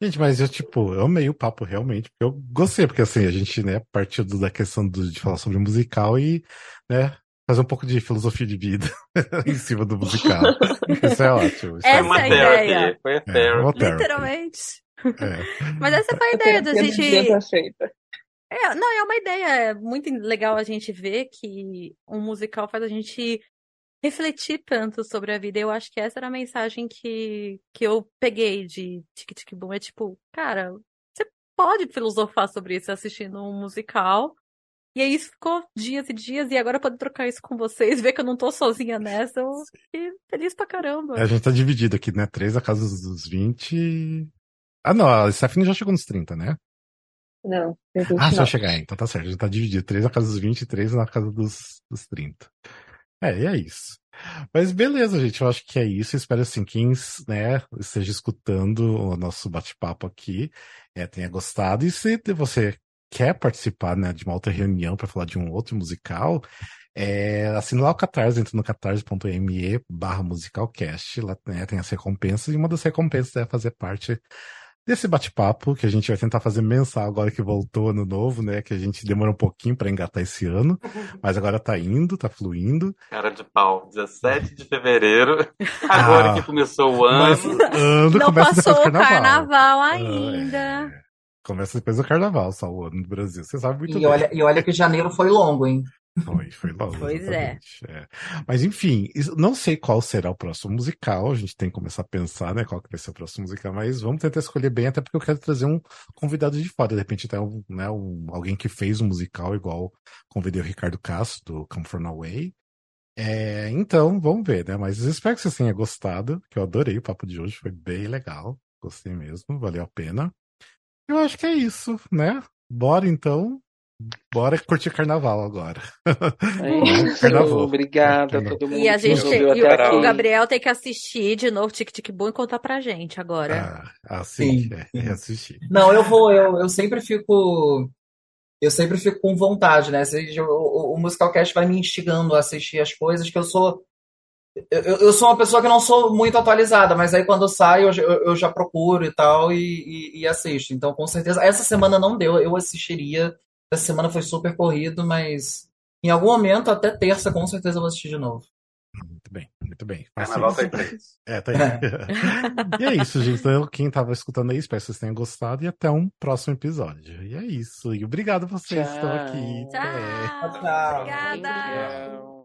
Gente, mas eu, tipo, eu amei o papo realmente, porque eu gostei, porque assim, a gente, né, partiu do- da questão do- de falar sobre musical e, né, fazer um pouco de filosofia de vida em cima do musical. Isso é ótimo. Isso Essa é uma é a therapy. ideia. Foi a É, uma. Literalmente. É. Mas essa foi a ideia da gente. É, não, é uma ideia é muito legal a gente ver que um musical faz a gente refletir tanto sobre a vida. Eu acho que essa era a mensagem que, que eu peguei de Tic Tic Boom. É tipo, cara, você pode filosofar sobre isso assistindo um musical. E aí isso ficou dias e dias, e agora poder trocar isso com vocês, ver que eu não tô sozinha nessa, eu fiquei feliz pra caramba. A gente tá dividido aqui, né? Três na casa dos- dos 20. Ah, não, a Stephanie já chegou nos 30, né? Não, Ah, 29. chegar, então tá certo. A gente tá dividido. Três na casa dos 20 e três na casa dos, dos 30. É, e é isso. Mas beleza, gente. Eu acho que é isso. Eu espero assim, quem né, esteja escutando o nosso bate-papo aqui é, tenha gostado. E se você quer participar né, de uma outra reunião para falar de um outro musical, é, assina lá o Catarse, entra no catarse.me barra musicalcast. Lá né, tem as recompensas, e uma das recompensas é fazer parte desse bate-papo que a gente vai tentar fazer mensal agora que voltou ano novo, né? Que a gente demorou um pouquinho para engatar esse ano, mas agora tá indo, tá fluindo. Cara de pau. 17 de fevereiro. Agora Ah, que começou o ano. Mas ano Não começa passou depois do o carnaval. carnaval Ah, ainda. é. Começa depois do carnaval, só o ano no Brasil. Você sabe muito E bem. olha, e olha que janeiro foi longo, hein? Foi, foi logo. Pois é. é. Mas enfim, não sei qual será o próximo musical. A gente tem que começar a pensar, né? Qual que vai ser o próximo musical, mas vamos tentar escolher bem, até porque eu quero trazer um convidado de fora. De repente, até um, né, um, alguém que fez um musical, igual convidei o Ricardo Castro, do Come From Away. É, então, vamos ver, né? Mas espero que vocês tenham gostado, que eu adorei o papo de hoje, foi bem legal. Gostei mesmo, valeu a pena. Eu acho que é isso, né? Bora então Bora curtir carnaval agora. É isso, carnaval. Obrigada a todo mundo. E a gente tem, e o, o, Gabriel tem que assistir de novo Tic Tic Boom e contar pra gente agora. Ah, assim, é, assistir. Não, eu vou, eu, eu sempre fico. Eu sempre fico com vontade, né? O, o, o Musical Cast vai me instigando a assistir as coisas que eu sou. Eu, eu sou uma pessoa que não sou muito atualizada, mas aí quando eu saio eu, eu já procuro e tal e, e, e assisto. Então, com certeza, essa semana não deu, eu assistiria essa semana foi super corrido, mas em algum momento, até terça, com certeza eu vou assistir de novo. Muito bem, muito bem. Carnaval tá aí É, tá aí. e é isso, gente. Então, quem tava escutando aí, espero que vocês tenham gostado e até um próximo episódio. E é isso. E obrigado a vocês que estão aqui. Tchau. Tchau. Obrigada.